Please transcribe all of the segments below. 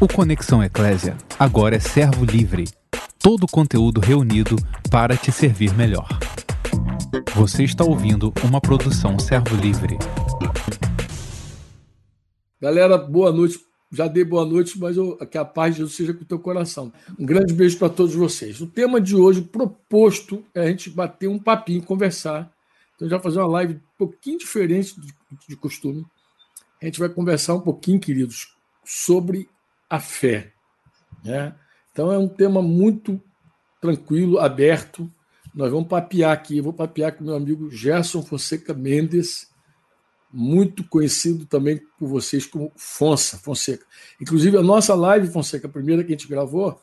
O Conexão Eclésia agora é servo livre. Todo o conteúdo reunido para te servir melhor. Você está ouvindo uma produção servo livre. Galera, boa noite. Já dei boa noite, mas eu, que a paz de Jesus seja com o teu coração. Um grande beijo para todos vocês. O tema de hoje proposto é a gente bater um papinho, conversar. Então, já fazer uma live um pouquinho diferente de, de costume. A gente vai conversar um pouquinho, queridos, sobre a fé. Né? Então é um tema muito tranquilo, aberto. Nós vamos papear aqui. Eu vou papear com meu amigo Gerson Fonseca Mendes, muito conhecido também por vocês como Fonsa, Fonseca. Inclusive, a nossa live, Fonseca, a primeira que a gente gravou,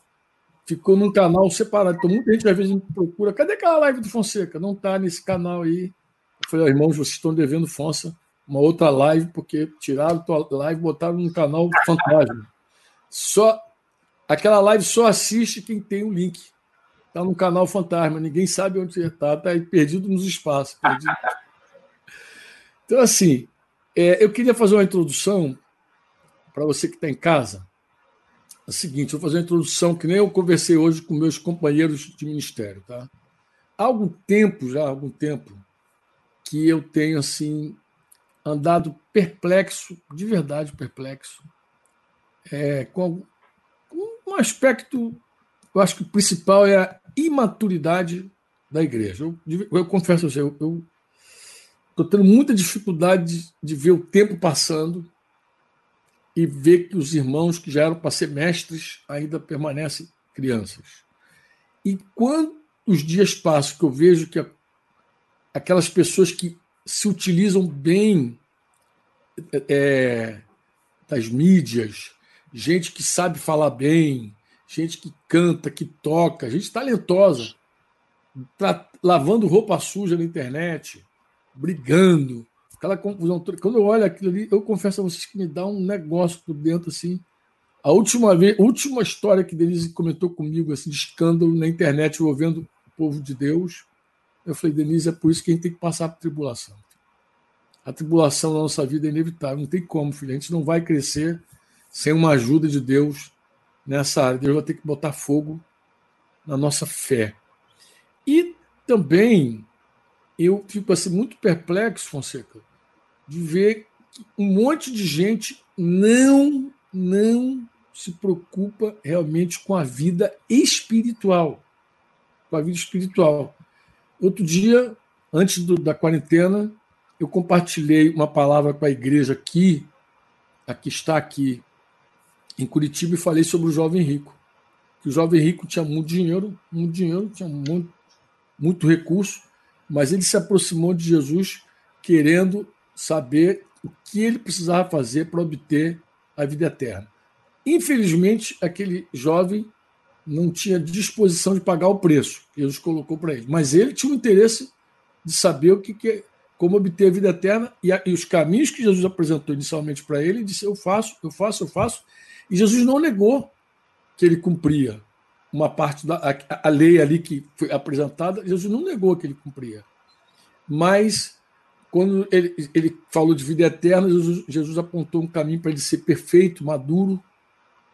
ficou num canal separado. Então, muita gente às vezes procura: cadê aquela live do Fonseca? Não está nesse canal aí. Eu falei, irmãos, vocês estão devendo Fonsa uma outra live, porque tiraram a live e botaram no canal fantasma. Só aquela live só assiste quem tem o link. Está no canal Fantasma, ninguém sabe onde está, está perdido nos espaços. Perdido. Então, assim, é, eu queria fazer uma introdução para você que está em casa. É o seguinte, eu vou fazer uma introdução que nem eu conversei hoje com meus companheiros de ministério. Tá? Há algum tempo, já há algum tempo, que eu tenho assim andado perplexo, de verdade perplexo, é, com, um aspecto, eu acho que o principal é a imaturidade da igreja. Eu, eu confesso a você, eu estou tendo muita dificuldade de, de ver o tempo passando e ver que os irmãos que já eram para ser mestres ainda permanecem crianças. E quando os dias passam, que eu vejo que aquelas pessoas que se utilizam bem é, das mídias, gente que sabe falar bem, gente que canta, que toca, gente talentosa, tá lavando roupa suja na internet, brigando, aquela confusão toda. Quando eu olho aquilo ali, eu confesso a vocês que me dá um negócio por dentro assim. A última vez, última história que Denise comentou comigo assim de escândalo na internet envolvendo o povo de Deus, eu falei, Denise, é por isso que a gente tem que passar por tribulação. A tribulação na nossa vida é inevitável, não tem como, filho. A gente não vai crescer sem uma ajuda de Deus nessa área. Deus vai ter que botar fogo na nossa fé. E também eu fico assim muito perplexo, Fonseca, de ver que um monte de gente não não se preocupa realmente com a vida espiritual, com a vida espiritual. Outro dia, antes do, da quarentena, eu compartilhei uma palavra com a igreja aqui, aqui está aqui em Curitiba e falei sobre o jovem rico. Que o jovem rico tinha muito dinheiro, muito dinheiro, tinha muito, muito recurso, mas ele se aproximou de Jesus querendo saber o que ele precisava fazer para obter a vida eterna. Infelizmente, aquele jovem não tinha disposição de pagar o preço que Jesus colocou para ele, mas ele tinha o interesse de saber o que, que como obter a vida eterna e, a, e os caminhos que Jesus apresentou inicialmente para ele, ele disse: Eu faço, eu faço, eu faço, e Jesus não negou que ele cumpria uma parte da a, a lei ali que foi apresentada, Jesus não negou que ele cumpria. Mas quando ele, ele falou de vida eterna, Jesus, Jesus apontou um caminho para ele ser perfeito, maduro,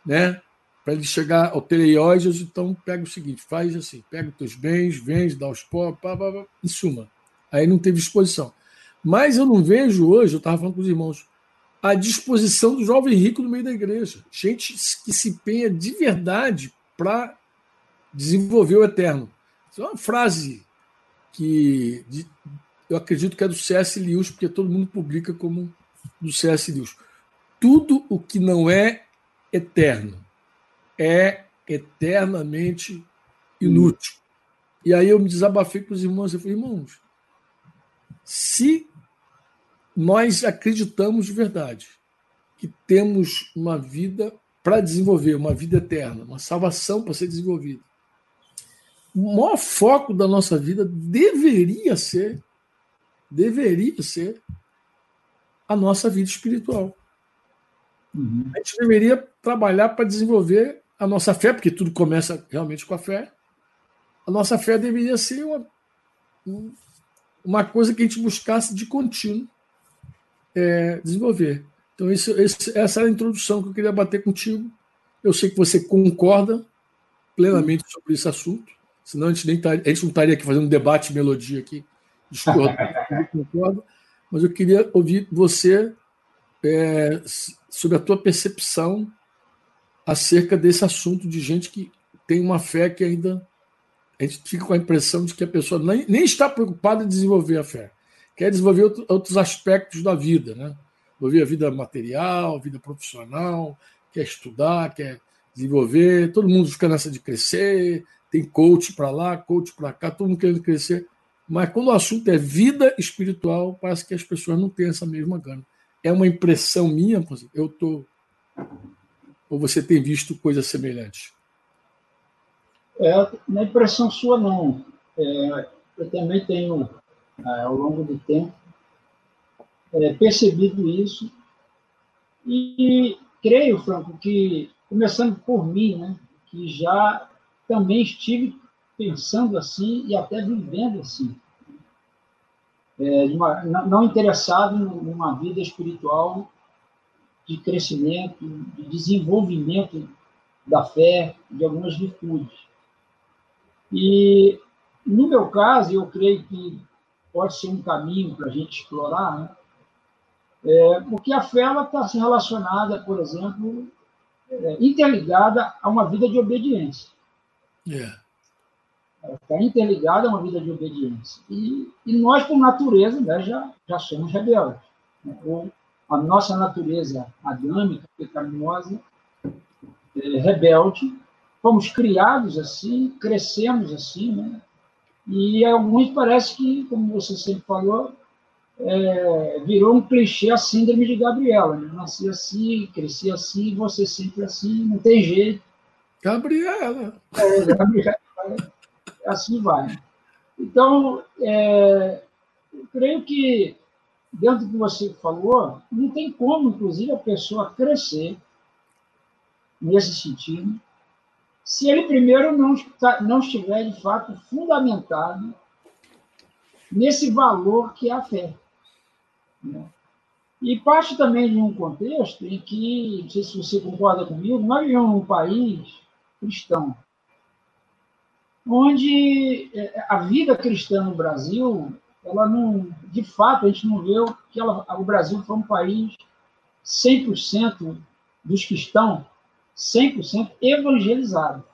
né? Para ele chegar ao teleiós, Jesus então pega o seguinte, faz assim, pega os teus bens, vende, dá os pobres, pá, pá, pá, em suma. Aí não teve disposição. Mas eu não vejo hoje, eu estava falando com os irmãos, à disposição do jovem rico no meio da igreja. Gente que se empenha de verdade para desenvolver o eterno. Isso é uma frase que eu acredito que é do C.S. Lewis, porque todo mundo publica como do C.S. Lewis. Tudo o que não é eterno é eternamente inútil. E aí eu me desabafei com os irmãos. Eu falei, irmãos, se nós acreditamos de verdade que temos uma vida para desenvolver, uma vida eterna, uma salvação para ser desenvolvida. O maior foco da nossa vida deveria ser, deveria ser a nossa vida espiritual. Uhum. A gente deveria trabalhar para desenvolver a nossa fé, porque tudo começa realmente com a fé. A nossa fé deveria ser uma, uma coisa que a gente buscasse de contínuo é, desenvolver. Então, isso, esse, essa era a introdução que eu queria bater contigo. Eu sei que você concorda plenamente sobre esse assunto, senão a gente, nem tar, a gente não estaria aqui fazendo um debate melodia aqui, discordo, concordo, mas eu queria ouvir você é, sobre a tua percepção acerca desse assunto de gente que tem uma fé que ainda a gente fica com a impressão de que a pessoa nem, nem está preocupada em desenvolver a fé, quer desenvolver outro, outros aspectos da vida, né? Desenvolver a vida material, vida profissional, quer estudar, quer desenvolver, todo mundo fica nessa de crescer, tem coach para lá, coach para cá, todo mundo querendo crescer. Mas quando o assunto é vida espiritual, parece que as pessoas não têm essa mesma gana. É uma impressão minha, eu tô ou você tem visto coisas semelhantes? É, não é impressão sua, não. É, eu também tenho, ao longo do tempo, é, percebido isso. E creio, Franco, que, começando por mim, né, que já também estive pensando assim e até vivendo assim. É, uma, não interessado numa vida espiritual de crescimento, de desenvolvimento da fé, de algumas virtudes. E, no meu caso, eu creio que pode ser um caminho para a gente explorar, né? É, porque a fé está se relacionada, por exemplo, é, interligada a uma vida de obediência. Yeah. Ela está interligada a uma vida de obediência. E, e nós, por natureza, né, já, já somos rebeldes. Né? Ou a nossa natureza adâmica, pecaminosa, é, rebelde, fomos criados assim, crescemos assim, né? E alguns parece que, como você sempre falou, é, virou um clichê a síndrome de Gabriela. Né? Nasci assim, cresci assim, você sempre assim, não tem jeito. Gabriela. É, Gabriela. assim vai. Então, é, eu creio que dentro do que você falou, não tem como, inclusive, a pessoa crescer nesse sentido, se ele primeiro não, não estiver, de fato, fundamentado nesse valor que é a fé. Né? E parte também de um contexto em que, não sei se você concorda comigo, nós vivemos num país cristão, onde é, a vida cristã no Brasil ela não, de fato, a gente não vê que ela, o Brasil foi um país 100% dos estão 100% evangelizados,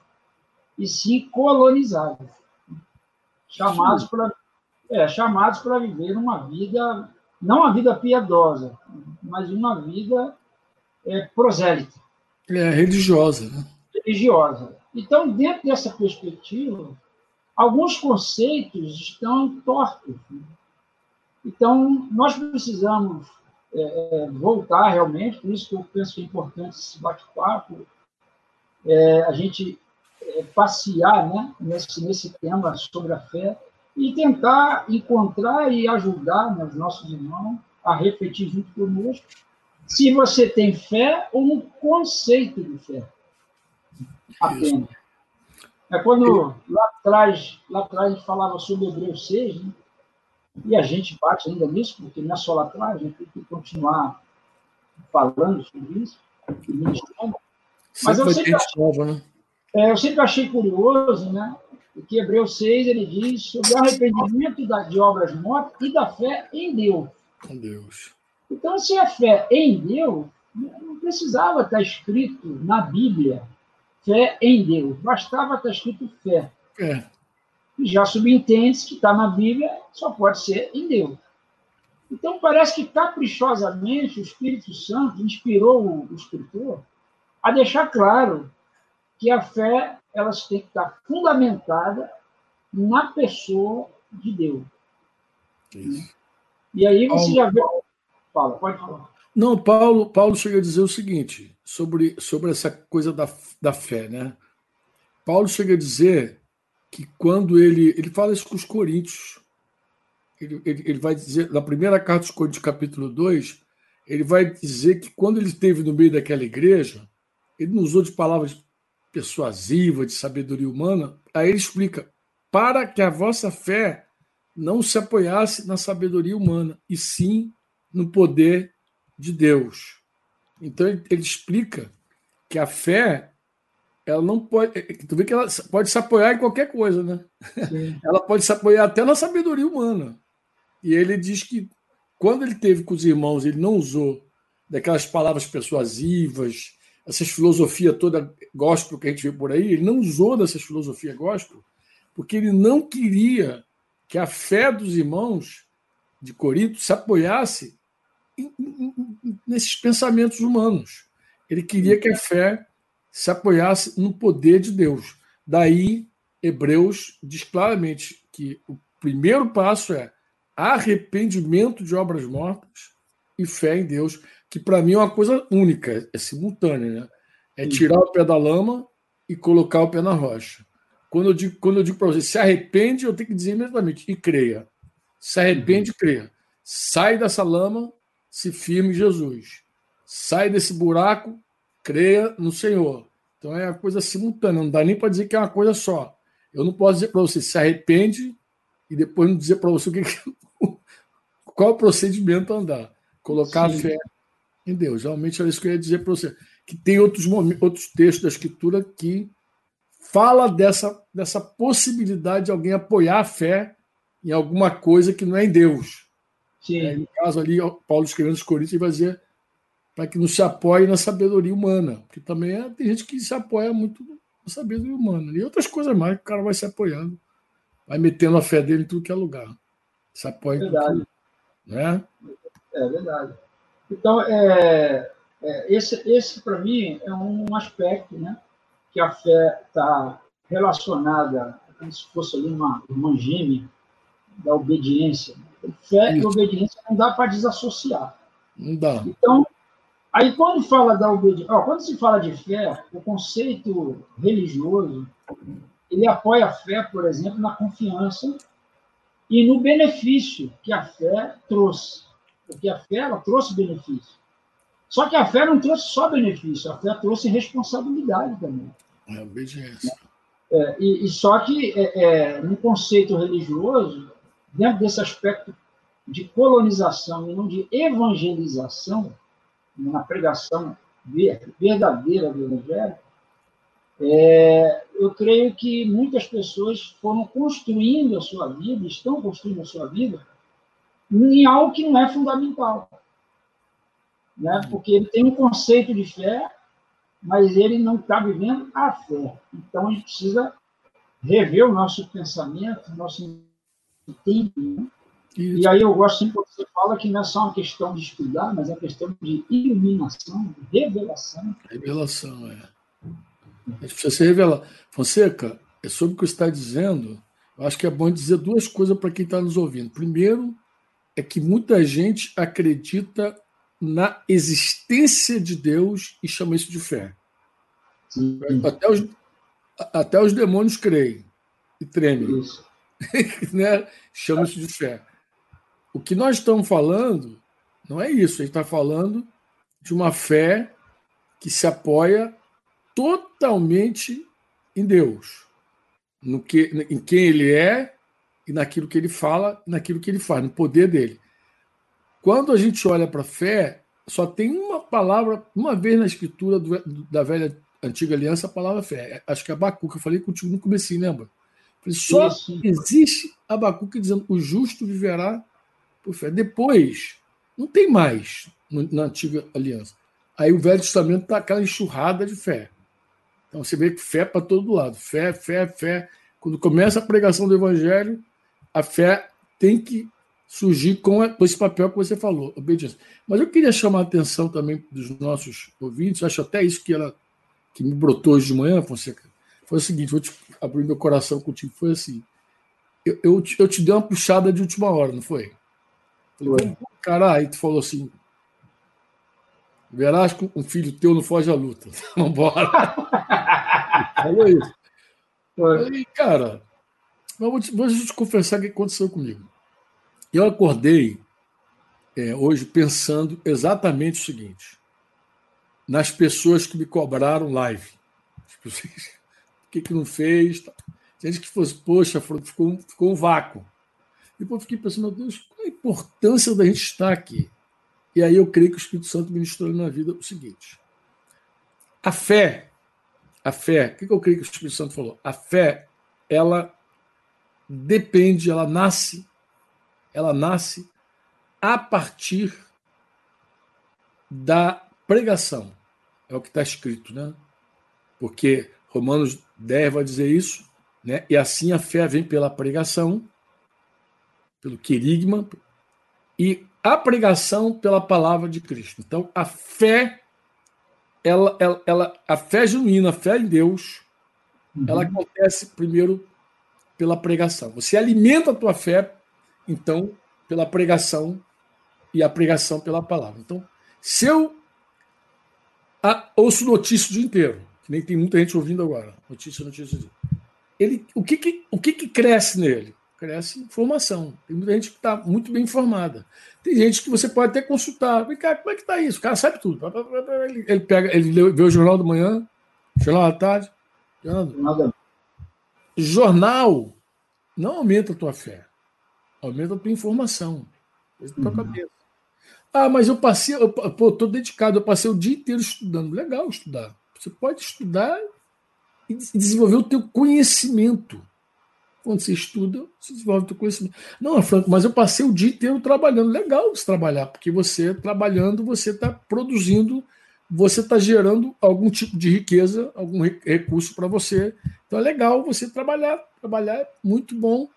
e sim colonizados, chamados para é, chamados para viver uma vida, não uma vida piedosa, mas uma vida é, prosélita. É, religiosa. Né? Religiosa. Então, dentro dessa perspectiva, alguns conceitos estão tortos. Então, nós precisamos é, é, voltar realmente, por isso que eu penso que é importante esse bate-papo, é, a gente é, passear né, nesse, nesse tema sobre a fé e tentar encontrar e ajudar né, os nossos irmãos a refletir junto conosco se você tem fé ou um conceito de fé apenas. É quando lá atrás, lá atrás a gente falava sobre Hebreus 6, né? E a gente bate ainda nisso, porque não é só lá atrás, a gente tem que continuar falando sobre isso, Mas eu sempre, achei, né? é, eu sempre achei curioso, né? Que Hebreus 6 ele diz sobre o arrependimento de obras mortas e da fé em Deus. Em Deus. Então, se a fé em Deus, não precisava estar escrito na Bíblia fé em Deus. Bastava estar escrito fé. É. E já subentende que está na Bíblia, só pode ser em Deus. Então, parece que caprichosamente o Espírito Santo inspirou o, escritor a deixar claro que a fé elas tem que estar fundamentada na pessoa de Deus. Isso. E aí você já vê. Fala, pode falar. Não, Paulo, Paulo chega a dizer o seguinte sobre, sobre essa coisa da, da fé, né? Paulo chega a dizer que quando ele. Ele fala isso com os Coríntios. Ele, ele, ele vai dizer, na primeira carta dos Coríntios, capítulo 2, ele vai dizer que quando ele esteve no meio daquela igreja, ele não usou de palavras persuasivas, de sabedoria humana, aí ele explica: para que a vossa fé não se apoiasse na sabedoria humana, e sim no poder de Deus. Então ele, ele explica que a fé ela não pode. É, tu vê que ela pode se apoiar em qualquer coisa, né? Sim. Ela pode se apoiar até na sabedoria humana. E ele diz que quando ele teve com os irmãos, ele não usou daquelas palavras persuasivas, essas filosofias toda gospel que a gente vê por aí, ele não usou dessas filosofias gospel, porque ele não queria que a fé dos irmãos de Corinto se apoiasse em, em, nesses pensamentos humanos. Ele queria que a fé se apoiasse no poder de Deus. Daí, Hebreus diz claramente que o primeiro passo é arrependimento de obras mortas e fé em Deus, que para mim é uma coisa única, é simultânea. Né? É tirar o pé da lama e colocar o pé na rocha. Quando eu digo, quando eu digo para você, se arrepende, eu tenho que dizer imediatamente, e creia. Se arrepende, creia. Sai dessa lama, se firme em Jesus. Sai desse buraco, creia no Senhor. Então é uma coisa simultânea, não dá nem para dizer que é uma coisa só. Eu não posso dizer para você, se arrepende, e depois não dizer para você o que, qual o procedimento andar. Colocar Sim. a fé em Deus. Realmente era isso que eu ia dizer para você. Que tem outros, momentos, outros textos da Escritura que fala dessa, dessa possibilidade de alguém apoiar a fé em alguma coisa que não é em Deus. Sim. É, no caso ali, Paulo escrevendo os Coríntios, vai dizer para que não se apoie na sabedoria humana. Porque também é, tem gente que se apoia muito na sabedoria humana. E outras coisas mais que o cara vai se apoiando, vai metendo a fé dele em tudo que é lugar. Se apoia verdade. em tudo. Né? É verdade. Então, é, é esse, esse para mim, é um aspecto né, que a fé está relacionada, como se fosse ali uma irmã gêmea da obediência. Fé Isso. e obediência não dá para desassociar. Não dá. Então, aí quando fala da obediência, quando se fala de fé, o conceito religioso, ele apoia a fé, por exemplo, na confiança e no benefício que a fé trouxe. Porque a fé ela trouxe benefício. Só que a fé não trouxe só benefício, a fé trouxe responsabilidade também. É obediência. É, e, e, só que, é, é, no conceito religioso, dentro desse aspecto de colonização e não de evangelização, na pregação verdadeira do Evangelho, é, eu creio que muitas pessoas foram construindo a sua vida, estão construindo a sua vida, em algo que não é fundamental. Né? Porque ele tem um conceito de fé, mas ele não está vivendo a fé. Então, a gente precisa rever o nosso pensamento, o nosso entendimento. E aí eu gosto sempre quando você fala que não é só uma questão de estudar, mas é uma questão de iluminação, de revelação. Revelação, é. A gente precisa se revelar. Fonseca, é sobre o que você está dizendo. Eu acho que é bom dizer duas coisas para quem está nos ouvindo. Primeiro, é que muita gente acredita na existência de Deus e chama isso de fé. Até os, até os demônios creem e tremem. né? Chama isso de fé. O que nós estamos falando não é isso. A gente está falando de uma fé que se apoia totalmente em Deus, no que, em quem ele é e naquilo que ele fala, naquilo que ele faz, no poder dele. Quando a gente olha para a fé, só tem uma palavra, uma vez na escritura do, da velha antiga aliança, a palavra fé. Acho que é Abacuque, eu falei contigo no começo, lembra? Só Isso. existe Abacuque dizendo o justo viverá por fé. Depois, não tem mais na antiga aliança. Aí o Velho Testamento está aquela enxurrada de fé. Então você vê que fé para todo lado. Fé, fé, fé. Quando começa a pregação do evangelho, a fé tem que surgir com, esse papel que você falou, obediência. Mas eu queria chamar a atenção também dos nossos ouvintes, acho até isso que ela que me brotou hoje de manhã, Fonseca, foi o seguinte, vou te abrir meu coração contigo, foi assim, eu, eu, eu te dei uma puxada de última hora, não foi? Falei, cara, aí tu falou assim, Verás que um filho teu não foge à luta. Vambora. Falou isso. Aí, cara, mas vou te, vou te confessar o que aconteceu comigo. Eu acordei é, hoje pensando exatamente o seguinte: nas pessoas que me cobraram live. Tipo, por que, que não fez? Gente que fosse, poxa, ficou, ficou um vácuo. Depois fiquei pensando, meu Deus, qual a importância da gente estar aqui? E aí eu creio que o Espírito Santo ministrou na vida o seguinte: a fé, a fé, o que eu creio que o Espírito Santo falou? A fé, ela depende, ela nasce, ela nasce a partir da pregação. É o que está escrito, né? Porque Romanos 10 vai dizer isso, né? E assim a fé vem pela pregação, pelo querigma, e a pregação pela palavra de Cristo. Então, a fé, ela, ela, ela a fé genuína, a fé em Deus, uhum. ela acontece primeiro pela pregação. Você alimenta a tua fé, então, pela pregação e a pregação pela palavra. Então, se eu a, ouço notícia o dia inteiro, que nem tem muita gente ouvindo agora, notícia, notícia, ele, o que, que o que, que cresce nele? Cresce informação. Tem muita gente que está muito bem informada. Tem gente que você pode até consultar. Vem cá, como é que está isso? O cara sabe tudo. Ele, pega, ele vê o jornal da manhã, jornal da tarde. Nada. Jornal não aumenta a tua fé, aumenta a tua informação. Tua uhum. cabeça. Ah, mas eu passei, eu, pô, tô dedicado, eu passei o dia inteiro estudando. Legal estudar. Você pode estudar e desenvolver o teu conhecimento. Quando você estuda, você desenvolve o conhecimento. Não, Franco, mas eu passei o dia inteiro trabalhando. Legal você trabalhar, porque você trabalhando, você está produzindo, você está gerando algum tipo de riqueza, algum recurso para você. Então é legal você trabalhar. Trabalhar é muito bom,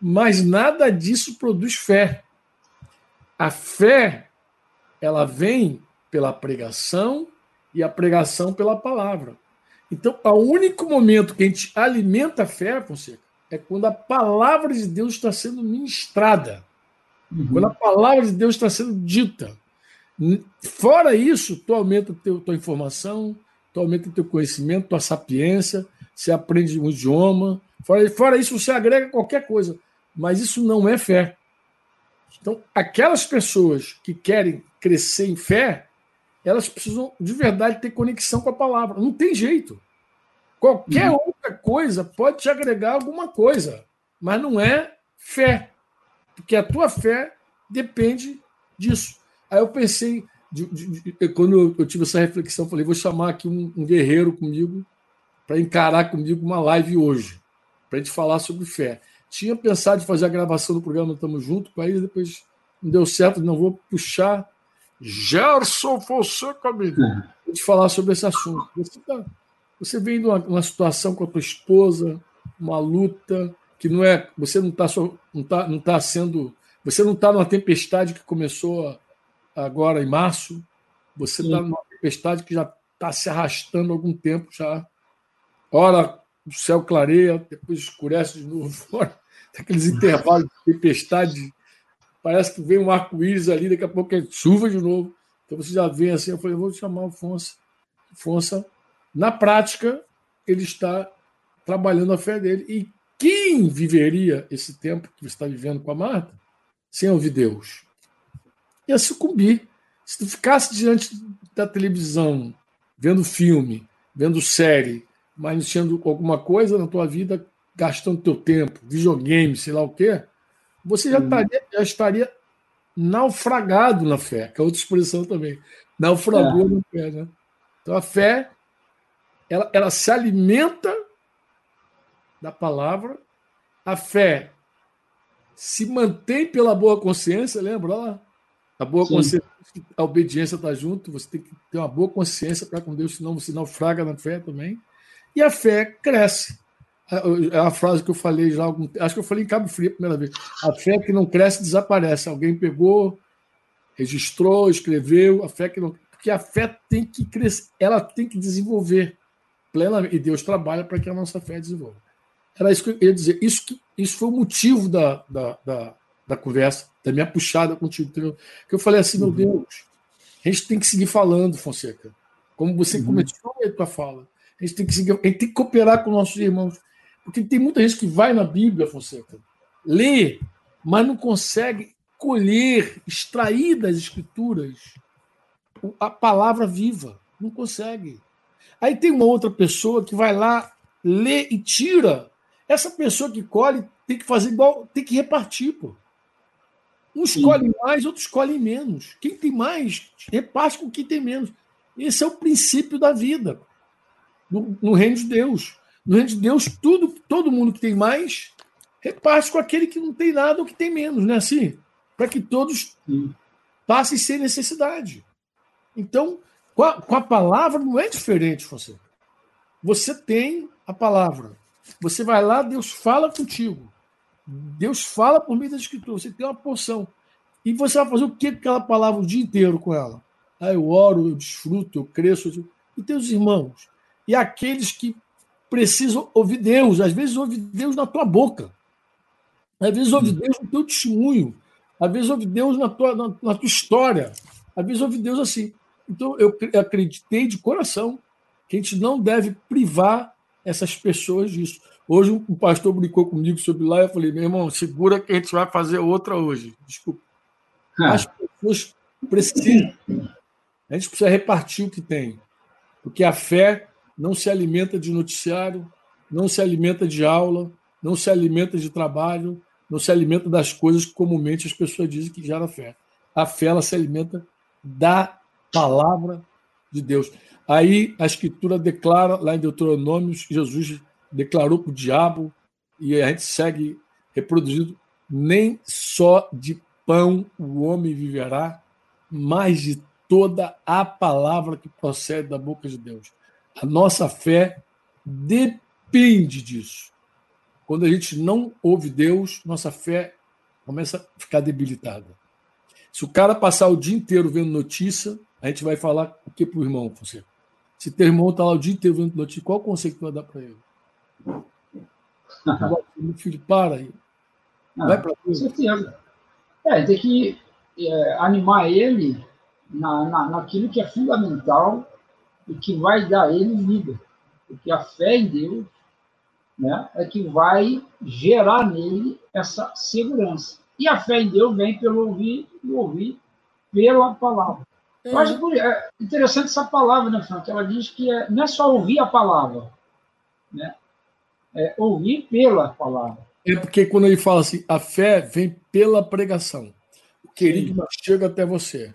mas nada disso produz fé. A fé, ela vem pela pregação e a pregação pela palavra. Então, o único momento que a gente alimenta a fé, Fonseca, é quando a palavra de Deus está sendo ministrada, uhum. quando a palavra de Deus está sendo dita. Fora isso, tu aumenta teu, tua informação, tu aumenta teu conhecimento, tua sapiência, você aprende um idioma. Fora, fora isso, você agrega qualquer coisa. Mas isso não é fé. Então, aquelas pessoas que querem crescer em fé, elas precisam de verdade ter conexão com a palavra. Não tem jeito. Qualquer uhum. Outra coisa pode te agregar alguma coisa, mas não é fé. Porque a tua fé depende disso. Aí eu pensei, de, de, de, quando eu, eu, tive essa reflexão, falei, vou chamar aqui um, um guerreiro comigo para encarar comigo uma live hoje, para a gente falar sobre fé. Tinha pensado em fazer a gravação do programa Tamo Junto, aí depois não deu certo, não vou puxar Gerson Fonseca, amigo, uhum. para te falar sobre esse assunto. Você está você vem numa, numa situação com a tua esposa, uma luta que não é, você não está não tá, não tá sendo, você não está numa tempestade que começou agora em março, você está numa tempestade que já está se arrastando há algum tempo já. Ora o céu clareia, depois escurece de novo aqueles intervalos de tempestade, parece que vem um arco-íris ali, daqui a pouco é chuva de novo. Então você já vem assim, eu falei, eu vou chamar o. Afonso na prática, ele está trabalhando a fé dele. E quem viveria esse tempo que você está vivendo com a Marta sem ouvir Deus? Ia sucumbir. Se tu ficasse diante da televisão, vendo filme, vendo série, mas alguma coisa na tua vida, gastando teu tempo, videogame, sei lá o quê, você já, estaria, já estaria naufragado na fé, que é outra expressão também. Naufragou é. na fé, né? Então a fé ela, ela se alimenta da palavra, a fé se mantém pela boa consciência, lembra lá? A boa Sim. consciência, a obediência está junto, você tem que ter uma boa consciência para com Deus, senão você naufraga na fé também. E a fé cresce. É a frase que eu falei já algum acho que eu falei em Cabo Frio a primeira vez. A fé que não cresce desaparece. Alguém pegou, registrou, escreveu, a fé que não. Porque a fé tem que crescer, ela tem que desenvolver plenamente. E Deus trabalha para que a nossa fé desenvolva. Era isso que eu ia dizer. Isso, que, isso foi o motivo da, da, da, da conversa, da minha puxada contigo. Entendeu? Que eu falei assim, uhum. meu Deus, a gente tem que seguir falando, Fonseca. Como você uhum. começou a tua fala. A gente tem que seguir, a gente tem que cooperar com nossos irmãos. Porque tem muita gente que vai na Bíblia, Fonseca, lê, mas não consegue colher, extrair das escrituras a palavra viva. Não consegue. Aí tem uma outra pessoa que vai lá, lê e tira. Essa pessoa que colhe tem que fazer igual, tem que repartir, pô. Um escolhe Sim. mais, outro escolhe menos. Quem tem mais, reparte com quem tem menos. Esse é o princípio da vida. no, no, reino de Deus. No reino de Deus, tudo, todo mundo que tem mais reparte com aquele que não tem nada ou que tem menos, não é assim? Para que todos passem sem necessidade. Então, com a, com a palavra não é diferente, você. Você tem a palavra. Você vai lá, Deus fala contigo. Deus fala por meio da Escritura. Você tem uma porção. E você vai fazer o que com aquela palavra o dia inteiro com ela? Ah, eu oro, eu desfruto, eu cresço. Eu... E teus irmãos. E aqueles que precisam ouvir Deus. Às vezes ouve Deus na tua boca. Às vezes ouve Deus no teu testemunho. Às vezes ouve Deus na tua, na, na tua história. Às vezes ouve Deus assim. Então eu acreditei de coração que a gente não deve privar essas pessoas disso. Hoje um pastor brincou comigo sobre lá e eu falei, meu irmão, segura que a gente vai fazer outra hoje. Desculpa. Ah. As pessoas precisam. A gente precisa repartir o que tem. Porque a fé não se alimenta de noticiário, não se alimenta de aula, não se alimenta de trabalho, não se alimenta das coisas que comumente as pessoas dizem que gera fé. A fé ela se alimenta da palavra de Deus. Aí a Escritura declara, lá em Deuteronômio, Jesus declarou para o diabo, e a gente segue reproduzindo: nem só de pão o homem viverá, mas de toda a palavra que procede da boca de Deus. A nossa fé depende disso. Quando a gente não ouve Deus, nossa fé começa a ficar debilitada. Se o cara passar o dia inteiro vendo notícia, a gente vai falar o que para o irmão, você? Se teu irmão está lá o dia inteiro vendo notícia, qual o conselho que tu vai dar para ele? Meu filho, para aí. vai para Com certeza. É, tem que é, animar ele na, na, naquilo que é fundamental e que vai dar ele vida. Porque a fé em Deus né, é que vai gerar nele essa segurança. E a fé em Deus vem pelo ouvir e ouvir pela palavra. Eu acho é interessante essa palavra, né, Frank? Ela diz que é, não é só ouvir a palavra, né? É ouvir pela palavra. É porque quando ele fala assim, a fé vem pela pregação. O querido chega até você.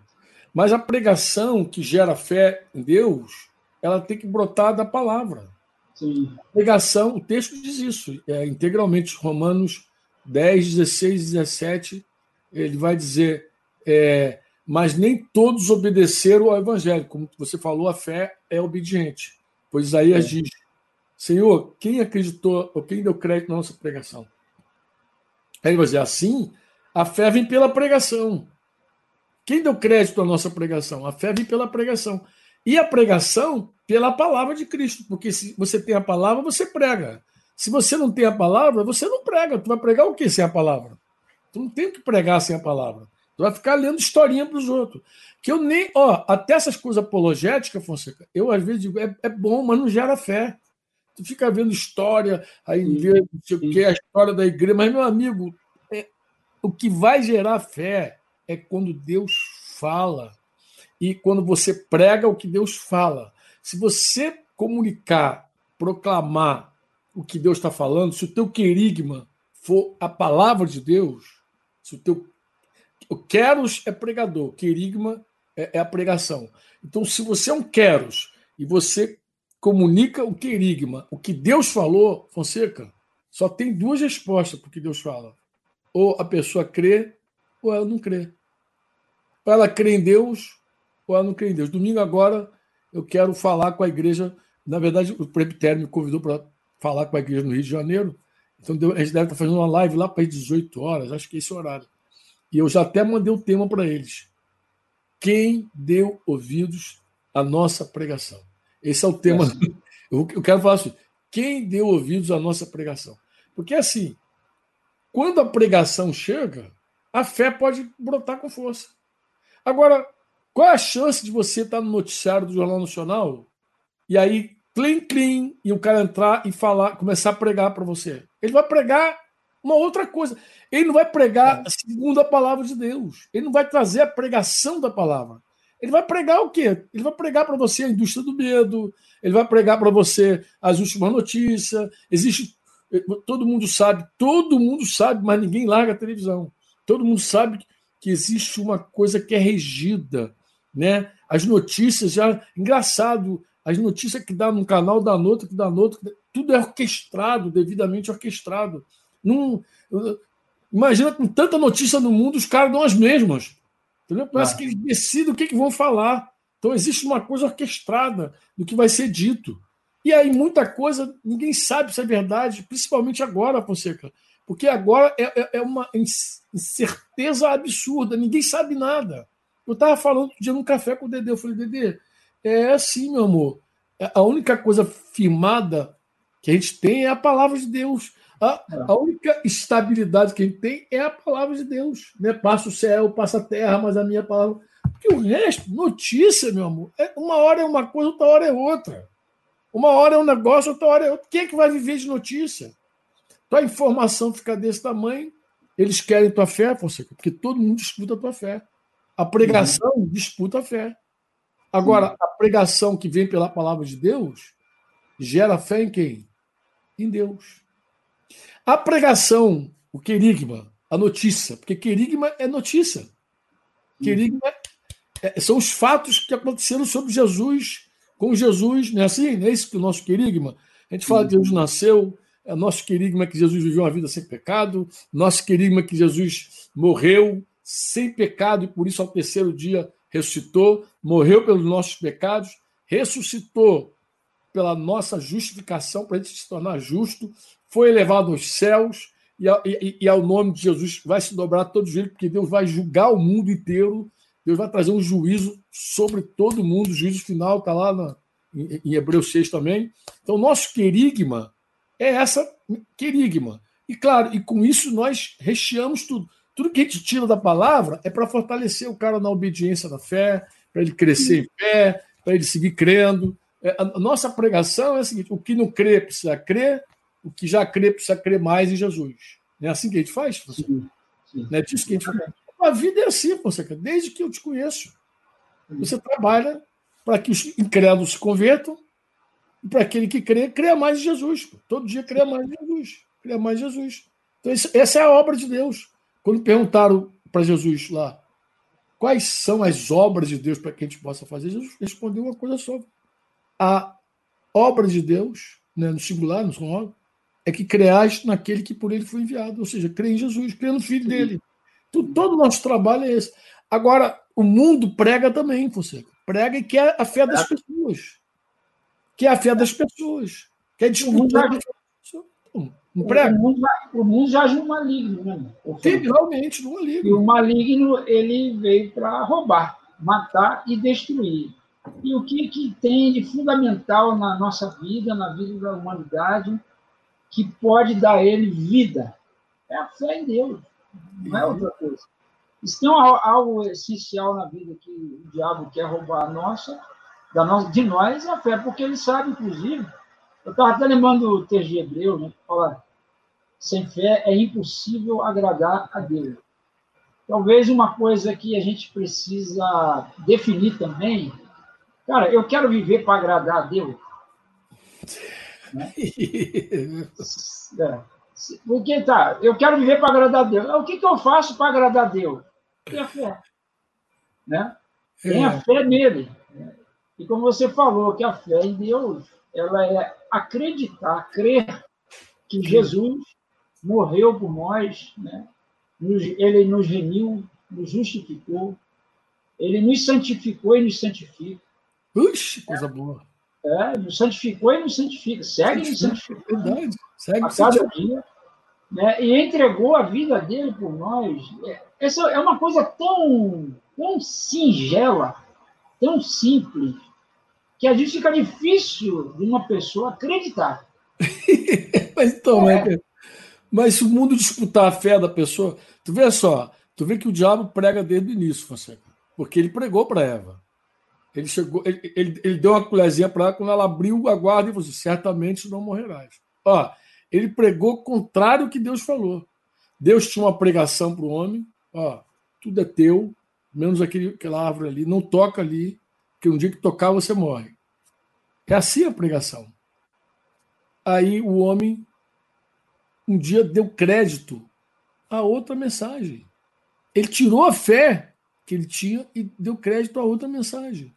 Mas a pregação que gera fé em Deus, ela tem que brotar da palavra. Sim. A pregação, o texto diz isso, é, integralmente, Romanos 10, 16, 17, ele vai dizer: é, mas nem todos obedeceram ao evangelho. Como você falou, a fé é obediente. Pois Isaías é. diz: Senhor, quem acreditou ou quem deu crédito na nossa pregação? Aí ele vai dizer assim: a fé vem pela pregação. Quem deu crédito à nossa pregação? A fé vem pela pregação. E a pregação pela palavra de Cristo, porque se você tem a palavra, você prega. Se você não tem a palavra, você não prega. Tu vai pregar o que sem a palavra? Tu não tem que pregar sem a palavra. Tu vai ficar lendo historinha para os outros. Que eu nem. Ó, até essas coisas apologéticas, Fonseca, eu às vezes digo, é, é bom, mas não gera fé. Tu fica vendo história, aí vê não sei o que, a história da igreja, mas, meu amigo, é, o que vai gerar fé é quando Deus fala. E quando você prega o que Deus fala. Se você comunicar, proclamar o que Deus está falando, se o teu querigma for a palavra de Deus, se o teu o Keros é pregador, querigma é, é a pregação. Então, se você é um Keros e você comunica o querigma, o que Deus falou, Fonseca, só tem duas respostas para o que Deus fala. Ou a pessoa crê, ou ela não crê. Ou ela crê em Deus, ou ela não crê em Deus. Domingo agora eu quero falar com a igreja. Na verdade, o presbitério me convidou para falar com a igreja no Rio de Janeiro. Então a gente deve estar fazendo uma live lá para as 18 horas, acho que é esse horário. E eu já até mandei o tema para eles. Quem deu ouvidos à nossa pregação? Esse é o tema. Eu, quero falar assim: quem deu ouvidos à nossa pregação? Porque assim, quando a pregação chega, a fé pode brotar com força. Agora, qual é a chance de você estar no noticiário do Jornal Nacional e aí, clean, clean, e o cara entrar e falar, começar a pregar para você? Ele vai pregar uma outra coisa. Ele não vai pregar é. segundo a palavra de Deus. Ele não vai trazer a pregação da palavra. Ele vai pregar o quê? Ele vai pregar para você a indústria do medo, ele vai pregar para você as últimas notícias. Existe. Todo mundo sabe, todo mundo sabe, mas ninguém larga a televisão. Todo mundo sabe que existe uma coisa que é regida, né? As notícias já. Engraçado, As notícias que dá num canal, dá no outro, que dá no outro. Tudo é orquestrado, devidamente orquestrado. Não, imagina com tanta notícia no mundo, os caras dão as mesmas. Entendeu? Parece ah. que eles decidem o que, que vão falar. Então existe uma coisa orquestrada do que vai ser dito. E aí muita coisa ninguém sabe se é verdade, principalmente agora, Fonseca. Porque agora é, é, é uma incerteza absurda, ninguém sabe nada. Eu estava falando um dia num café com o Dedê, eu falei, Dedê, é assim, meu amor. É, a única coisa firmada que a gente tem é a palavra de Deus. A, a única estabilidade que gente tem é a palavra de Deus. Né? Passa o céu, passa a terra, mas a minha palavra. Porque o resto, notícia, meu amor, é, uma hora é uma coisa, outra hora é outra. Uma hora é um negócio, outra hora é outro. Quem é que vai viver de notícia? Tua informação fica desse tamanho, eles querem tua fé, Fonseca, porque todo mundo disputa a tua fé. A pregação uhum. disputa a fé. Agora, uhum. a pregação que vem pela palavra de Deus gera fé em quem? Em Deus. A pregação, o querigma, a notícia, porque querigma é notícia. Querigma é, são os fatos que aconteceram sobre Jesus com Jesus, não é assim? Não é isso que o nosso querigma? A gente fala que Jesus nasceu, é nosso querigma que Jesus viveu uma vida sem pecado, nosso querigma que Jesus morreu sem pecado e por isso ao terceiro dia ressuscitou, morreu pelos nossos pecados, ressuscitou pela nossa justificação, para a gente se tornar justo, foi elevado aos céus, e, e, e, ao nome de Jesus vai se dobrar todo jeito, porque Deus vai julgar o mundo inteiro Deus vai trazer um juízo sobre todo mundo, o juízo final está lá na, em, em Hebreus 6 também. Então, nosso querigma é essa querigma. E claro, e com isso nós recheamos tudo. Tudo que a gente tira da palavra é para fortalecer o cara na obediência da fé, para ele crescer em fé, para ele seguir crendo. É, a nossa pregação é a seguinte: o que não crê precisa crer, o que já crê precisa crer mais em Jesus. Não é assim que a gente faz? Sim, sim. Não é disso que a gente faz. A vida é assim, Fonseca, desde que eu te conheço. Você trabalha para que os incrédulos se convertam e para aquele que crê, creia mais em Jesus. Todo dia creia mais em Jesus. Creia mais em Jesus. Então, essa é a obra de Deus. Quando perguntaram para Jesus lá quais são as obras de Deus para que a gente possa fazer, Jesus respondeu uma coisa só. A obra de Deus, né, no singular, no singular, é que creaste naquele que por ele foi enviado. Ou seja, crê em Jesus, crê no Filho dele. Todo o nosso trabalho é esse. Agora, o mundo prega também, você prega e quer a fé das pessoas. Quer a fé das pessoas. Quer disputar. Não prega? O mundo, o mundo jaz no maligno, né? Realmente, no maligno. E o maligno ele veio para roubar, matar e destruir. E o que, que tem de fundamental na nossa vida, na vida da humanidade, que pode dar a ele vida? É a fé em Deus. Não é outra coisa. Tem algo essencial na vida que o diabo quer roubar nossa, da nossa, de nós, é a fé, porque ele sabe, inclusive. Eu estava até lembrando o de Hebreu, né, que fala: sem fé é impossível agradar a Deus. Talvez uma coisa que a gente precisa definir também. Cara, eu quero viver para agradar a Deus. Né? é. Porque tá, eu quero viver para agradar a Deus. O que, que eu faço para agradar a Deus? Tem a fé. Né? Tem a é. fé nele. E como você falou, que a fé em Deus ela é acreditar, crer que Jesus morreu por nós, né? ele nos remiu, nos justificou, ele nos santificou e nos santifica. Puxa, coisa boa. É, nos santificou e nos santifica. Segue nos santificando. Verdade. Segue a cada dia né, e entregou a vida dele por nós. É, essa é uma coisa tão, tão singela, tão simples, que a gente fica difícil de uma pessoa acreditar. mas então, é. mas se o mundo disputar a fé da pessoa, tu vê só, tu vê que o diabo prega desde o início, Fonseca, porque ele pregou para Eva. Ele chegou, ele, ele, ele, deu uma colherzinha para ela quando ela abriu a guarda e falou: assim, certamente não morrerás. Ó, ele pregou contrário ao que Deus falou. Deus tinha uma pregação para o homem: ó, tudo é teu, menos aquele, aquela árvore ali, não toca ali, que um dia que tocar você morre. É assim a pregação. Aí o homem um dia deu crédito a outra mensagem. Ele tirou a fé que ele tinha e deu crédito a outra mensagem.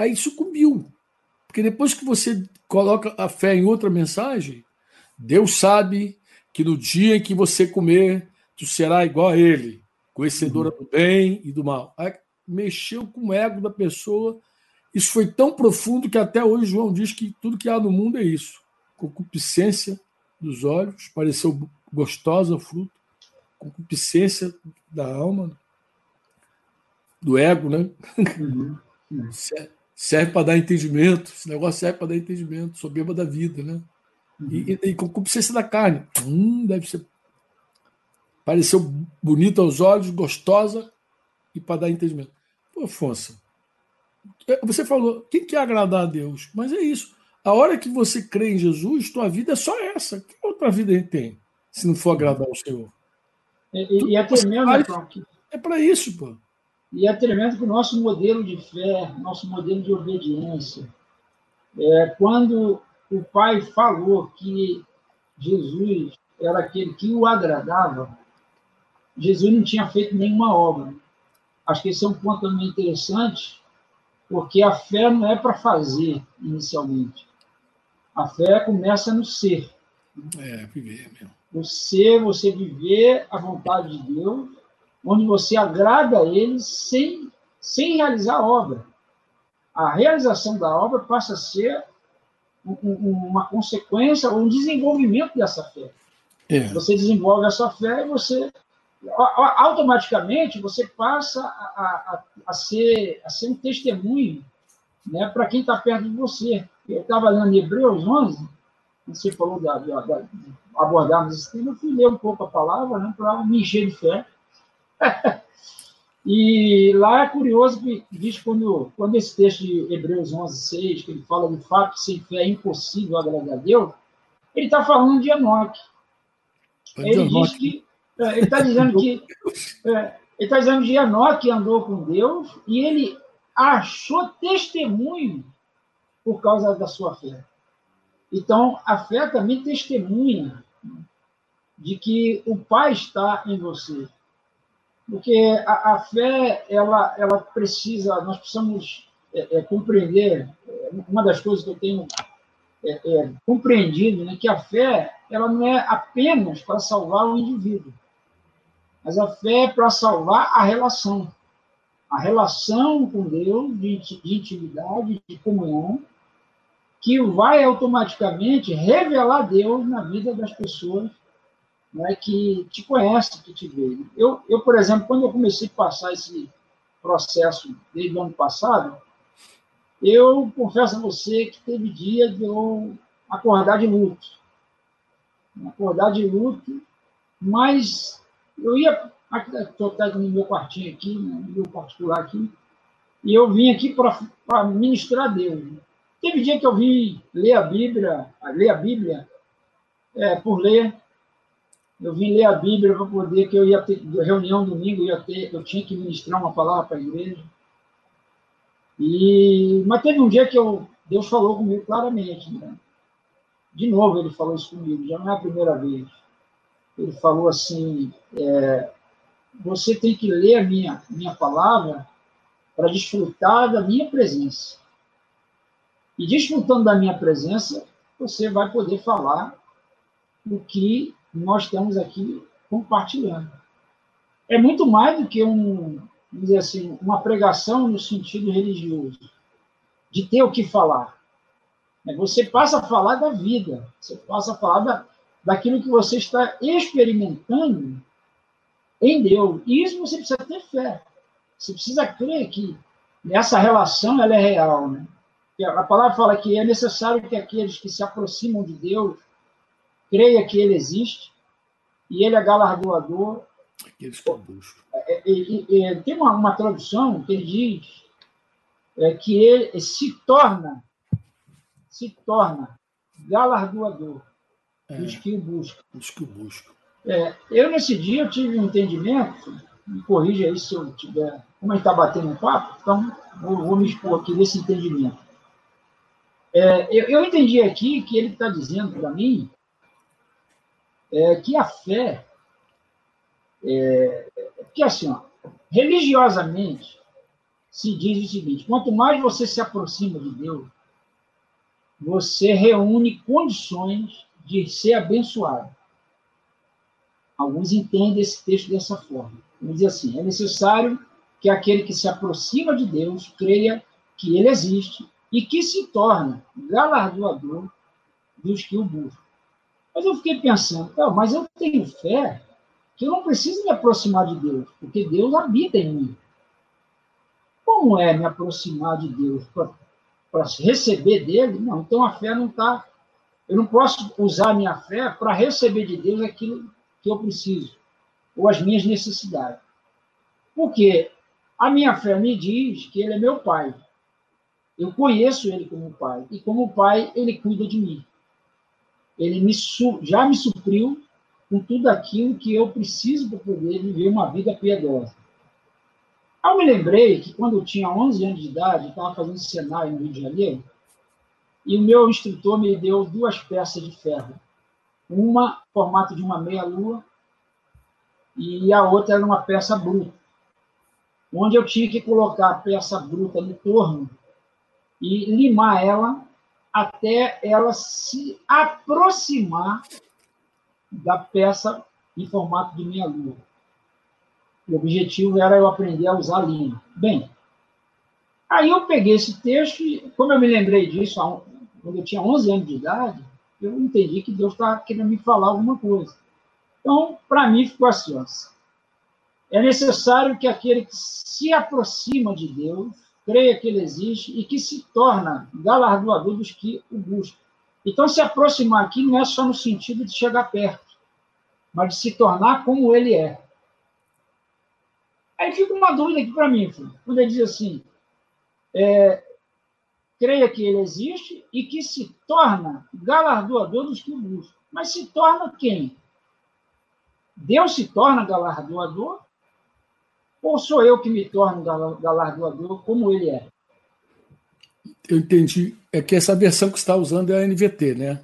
Aí sucumbiu. Porque depois que você coloca a fé em outra mensagem, Deus sabe que no dia em que você comer, tu será igual a ele, conhecedora uhum. do bem e do mal. Aí, mexeu com o ego da pessoa. Isso foi tão profundo que até hoje João diz que tudo que há no mundo é isso. Concupiscência dos olhos, pareceu gostosa o fruto, concupiscência da alma, do ego, né? Uhum. serve para dar entendimento, esse negócio serve para dar entendimento, soberba da vida, né? Uhum. E, e, e concupiscência da carne. Hum, deve ser. Pareceu bonita aos olhos, gostosa e para dar entendimento. Pô, Afonso, você falou, quem quer agradar a Deus? Mas é isso. A hora que você crê em Jesus, tua vida é só essa. Que outra vida ele tem, se não for agradar ao Senhor? E, e é tremendo, faz, É para isso, pô. E é tremendo que o nosso modelo de fé, nosso modelo de obediência, é, quando o Pai falou que Jesus era aquele que o agradava, Jesus não tinha feito nenhuma obra. Acho que esse é um ponto também interessante, porque a fé não é para fazer inicialmente. A fé começa no ser. É, viver mesmo. O ser, você viver a vontade de Deus, onde você agrada a Ele sem, sem realizar a obra. A realização da obra passa a ser um, um, uma consequência ou um desenvolvimento dessa fé. É. Você desenvolve essa fé e você automaticamente você passa a, a, a, ser, a ser um testemunho né, para quem está perto de você. Eu estava lendo Hebreus 11, você falou da, da, da abordarmos esse tema, eu fui ler um pouco a palavra né, para me encher de fé. E lá é curioso que diz quando, quando esse texto de Hebreus 11, 6, que ele fala do fato que sem fé é impossível agradar a Deus, ele está falando de Enoque. Ele diz que é, ele está dizendo que é, ele está dizendo que Enoque andou com Deus e ele achou testemunho por causa da sua fé. Então, a fé também testemunha de que o Pai está em você. Porque a, a fé, ela, ela precisa, nós precisamos é, é, compreender, é, uma das coisas que eu tenho é, é, compreendido, né, que a fé, ela não é apenas para salvar o indivíduo, mas a fé é para salvar a relação. A relação com Deus, de, de intimidade, de comunhão, que vai automaticamente revelar Deus na vida das pessoas né, que te conhecem, que te veem. Eu, eu, por exemplo, quando eu comecei a passar esse processo desde o ano passado, eu confesso a você que teve dia de eu acordar de luto. Acordar de luto, mas eu ia, estou no meu quartinho aqui, no meu particular aqui, e eu vim aqui para ministrar a Deus. Teve dia que eu vim ler a Bíblia, ler a Bíblia é, por ler. Eu vim ler a Bíblia para poder, que eu ia ter reunião domingo, eu, ter, eu tinha que ministrar uma palavra para a igreja. E, mas teve um dia que eu, Deus falou comigo claramente. Né? De novo ele falou isso comigo, já não é a primeira vez ele falou assim: é, você tem que ler a minha, minha palavra para desfrutar da minha presença. E desfrutando da minha presença, você vai poder falar o que nós estamos aqui compartilhando. É muito mais do que um, dizer assim, uma pregação no sentido religioso, de ter o que falar. É, você passa a falar da vida, você passa a falar da, daquilo que você está experimentando em Deus. E isso você precisa ter fé. Você precisa crer que essa relação ela é real. Né? A palavra fala que é necessário que aqueles que se aproximam de Deus creia que Ele existe e Ele é galardoador. Aqueles que buscam. É, é, é, tem uma, uma, tradução que ele diz é, que ele se torna, se torna galardoador é. dos que o buscam. Dos que o buscam. É, eu, nesse dia, eu tive um entendimento, me corrija aí se eu tiver. Como a gente está batendo um papo, então vou, vou, me expor aqui nesse entendimento. É, eu, eu, entendi aqui que ele está dizendo para mim é, que a fé. É, que assim, ó, religiosamente, se diz o seguinte: quanto mais você se aproxima de Deus, você reúne condições de ser abençoado. Alguns entendem esse texto dessa forma. Ele diz assim: é necessário que aquele que se aproxima de Deus creia que ele existe e que se torna galardoador dos que o buscam. Mas eu fiquei pensando, mas eu tenho fé que eu não preciso me aproximar de Deus, porque Deus habita em mim. Como é me aproximar de Deus para receber dele? Não, então a fé não está. Eu não posso usar a minha fé para receber de Deus aquilo que eu preciso, ou as minhas necessidades. Porque a minha fé me diz que ele é meu pai. Eu conheço ele como pai. E como pai, ele cuida de mim. Ele me, já me supriu com tudo aquilo que eu preciso para poder viver uma vida piedosa. Eu me lembrei que quando eu tinha 11 anos de idade, estava fazendo cenário no Rio de Janeiro, e o meu instrutor me deu duas peças de ferro. Uma, formato de uma meia-lua, e a outra era uma peça bruta, onde eu tinha que colocar a peça bruta no torno e limar ela até ela se aproximar da peça em formato de meia-lua. O objetivo era eu aprender a usar linha. Bem, aí eu peguei esse texto e, como eu me lembrei disso quando eu tinha 11 anos de idade, eu entendi que Deus estava querendo me falar alguma coisa. Então, para mim, ficou assim: ó, é necessário que aquele que se aproxima de Deus creia que ele existe e que se torna galardoador dos que o buscam. Então, se aproximar aqui não é só no sentido de chegar perto, mas de se tornar como ele é. Aí fica uma dúvida aqui para mim, quando ele diz assim: é, creia que ele existe e que se torna galardoador dos que o buscam. Mas se torna quem? Deus se torna galardoador? Ou sou eu que me torno galardoador como ele é? Eu entendi. É que essa versão que você está usando é a NVT, né?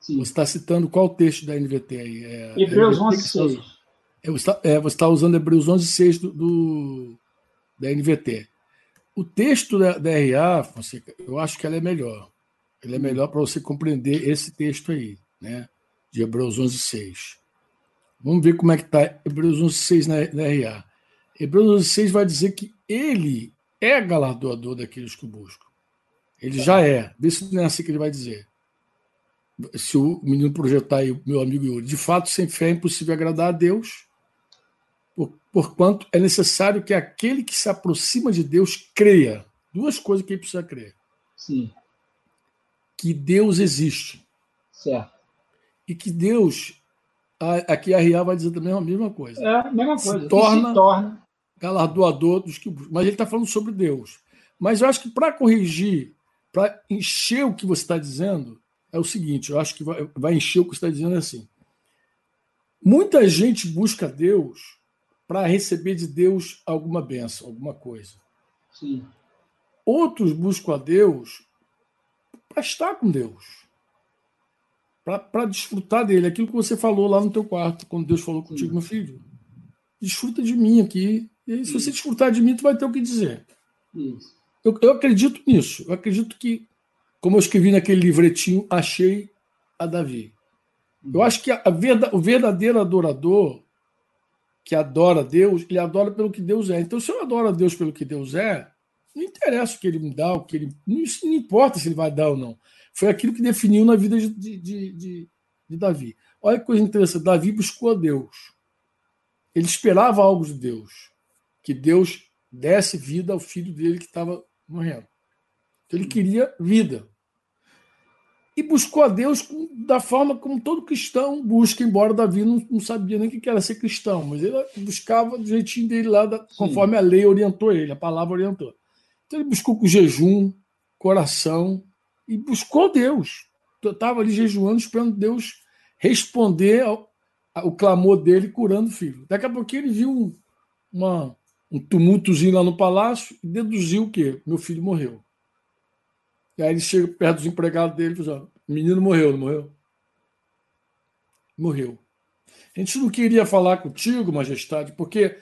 Sim. Você está citando qual texto da NVT aí? É, Hebreus 11, 6. É, você está é, tá usando Hebreus 11, 6 do, do, da NVT. O texto da, da RA, Fonseca, eu acho que ela é melhor. Ele é melhor para você compreender esse texto aí, né? De Hebreus 11, 6. Vamos ver como é que está Hebreus 11, 6 na, na RA. Hebreus 11, 6 vai dizer que ele é galardoador daqueles que o buscam. Ele já é. Vê se não é assim que ele vai dizer. Se o menino projetar aí, meu amigo Yuri. De fato, sem fé é impossível agradar a Deus, por, porquanto é necessário que aquele que se aproxima de Deus creia. Duas coisas que ele precisa crer. Sim. Que Deus existe. Certo. E que Deus, aqui a RA vai dizer também a mesma coisa. É, a mesma coisa. Se torna, se torna galardoador dos que Mas ele está falando sobre Deus. Mas eu acho que para corrigir, para encher o que você está dizendo, é o seguinte: eu acho que vai, vai encher o que você está dizendo assim. Muita gente busca Deus para receber de Deus alguma benção, alguma coisa. Sim. Outros buscam a Deus para estar com Deus, para desfrutar dele. Aquilo que você falou lá no teu quarto, quando Deus falou contigo, Sim. meu filho. Desfruta de mim aqui. E aí, se você desfrutar de mim, tu vai ter o que dizer. Eu, eu acredito nisso. Eu acredito que, como eu escrevi naquele livretinho, achei a Davi. Eu acho que a, a o verdadeiro adorador que adora Deus, ele adora pelo que Deus é. Então, se eu adoro a Deus pelo que Deus é, não interessa o que ele me dá, o que ele. Não, não importa se ele vai dar ou não. Foi aquilo que definiu na vida de, de, de, de Davi. Olha que coisa interessante. Davi buscou a Deus. Ele esperava algo de Deus. Que Deus desse vida ao filho dele que estava morrendo. Então, ele queria vida e buscou a Deus da forma como todo cristão busca, embora Davi não, não sabia nem o que era ser cristão, mas ele buscava do jeitinho dele lá, da, conforme a lei orientou ele, a palavra orientou. Então ele buscou com jejum, coração, e buscou Deus. Estava ali jejuando, esperando Deus responder ao, ao clamor dele, curando o filho. Daqui a pouquinho ele viu um, uma, um tumultozinho lá no palácio e deduziu o quê? Meu filho morreu. E aí ele chega perto dos empregados dele e diz: o menino morreu, não morreu? Morreu. A gente não queria falar contigo, majestade, porque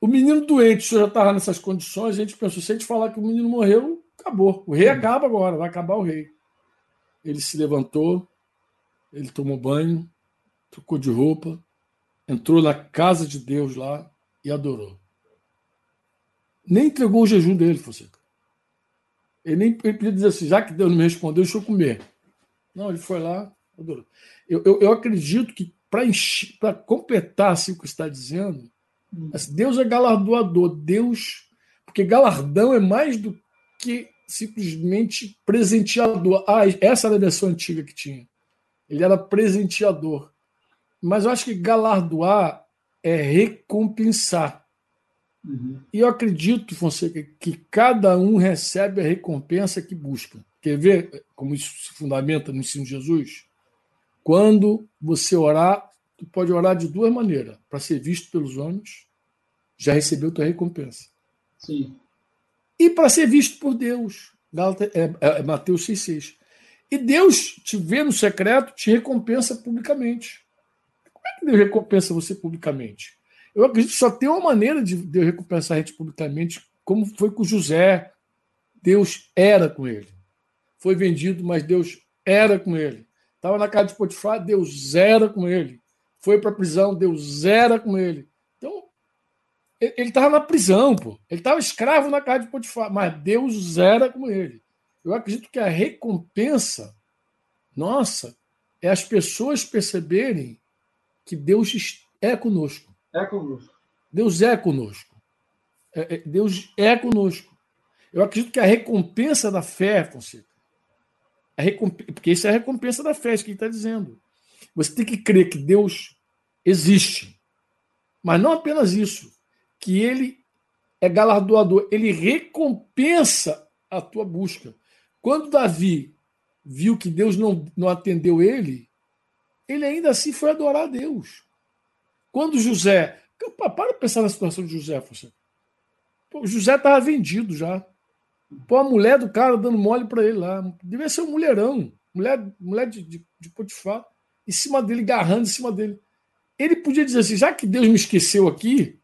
o menino doente, o senhor já estava nessas condições, a gente pensou, se a gente falar que o menino morreu, acabou. O rei acaba agora, vai acabar o rei. ele se levantou, ele tomou banho, trocou de roupa, entrou na casa de Deus lá e adorou. Nem entregou o jejum dele, Fonseca. Ele nem ele podia dizer assim, já que Deus não me respondeu, deixa eu comer. Não, ele foi lá, adorou. Eu, eu, eu acredito que para completar assim, o que está dizendo, hum. assim, Deus é galardoador. Deus. Porque galardão é mais do que simplesmente presenteador. Ah, essa era a versão antiga que tinha. Ele era presenteador. Mas eu acho que galardoar é recompensar. Uhum. E eu acredito, Fonseca, que cada um recebe a recompensa que busca. Quer ver como isso se fundamenta no ensino de Jesus? Quando você orar, tu pode orar de duas maneiras: para ser visto pelos homens, já recebeu tua recompensa. Sim. E para ser visto por Deus. É, é, é Mateus 6,6. E Deus te vê no secreto, te recompensa publicamente. Como é que Deus recompensa você publicamente? Eu acredito que só tem uma maneira de Deus recompensar a gente publicamente, como foi com José. Deus era com ele. Foi vendido, mas Deus era com ele. Estava na casa de Potifar, Deus zera com ele. Foi para a prisão, Deus zera com ele. Então, ele estava na prisão, pô. Ele estava escravo na casa de Potifar, mas Deus zera com ele. Eu acredito que a recompensa nossa é as pessoas perceberem que Deus é conosco. É conosco. Deus é conosco. É, é, Deus é conosco. Eu acredito que a recompensa da fé, Fonseca, porque isso é a recompensa da fé, é isso que ele está dizendo. Você tem que crer que Deus existe. Mas não apenas isso, que ele é galardoador, ele recompensa a tua busca. Quando Davi viu que Deus não, não atendeu ele, ele ainda assim foi adorar a Deus. Quando José. Para pensar na situação de José, você. Pô, José estava vendido já. Pô, a mulher do cara dando mole para ele lá. Devia ser um mulherão. Mulher, mulher de, de, de Potifar. Em cima dele, garrando em cima dele. Ele podia dizer assim: já que Deus me esqueceu aqui,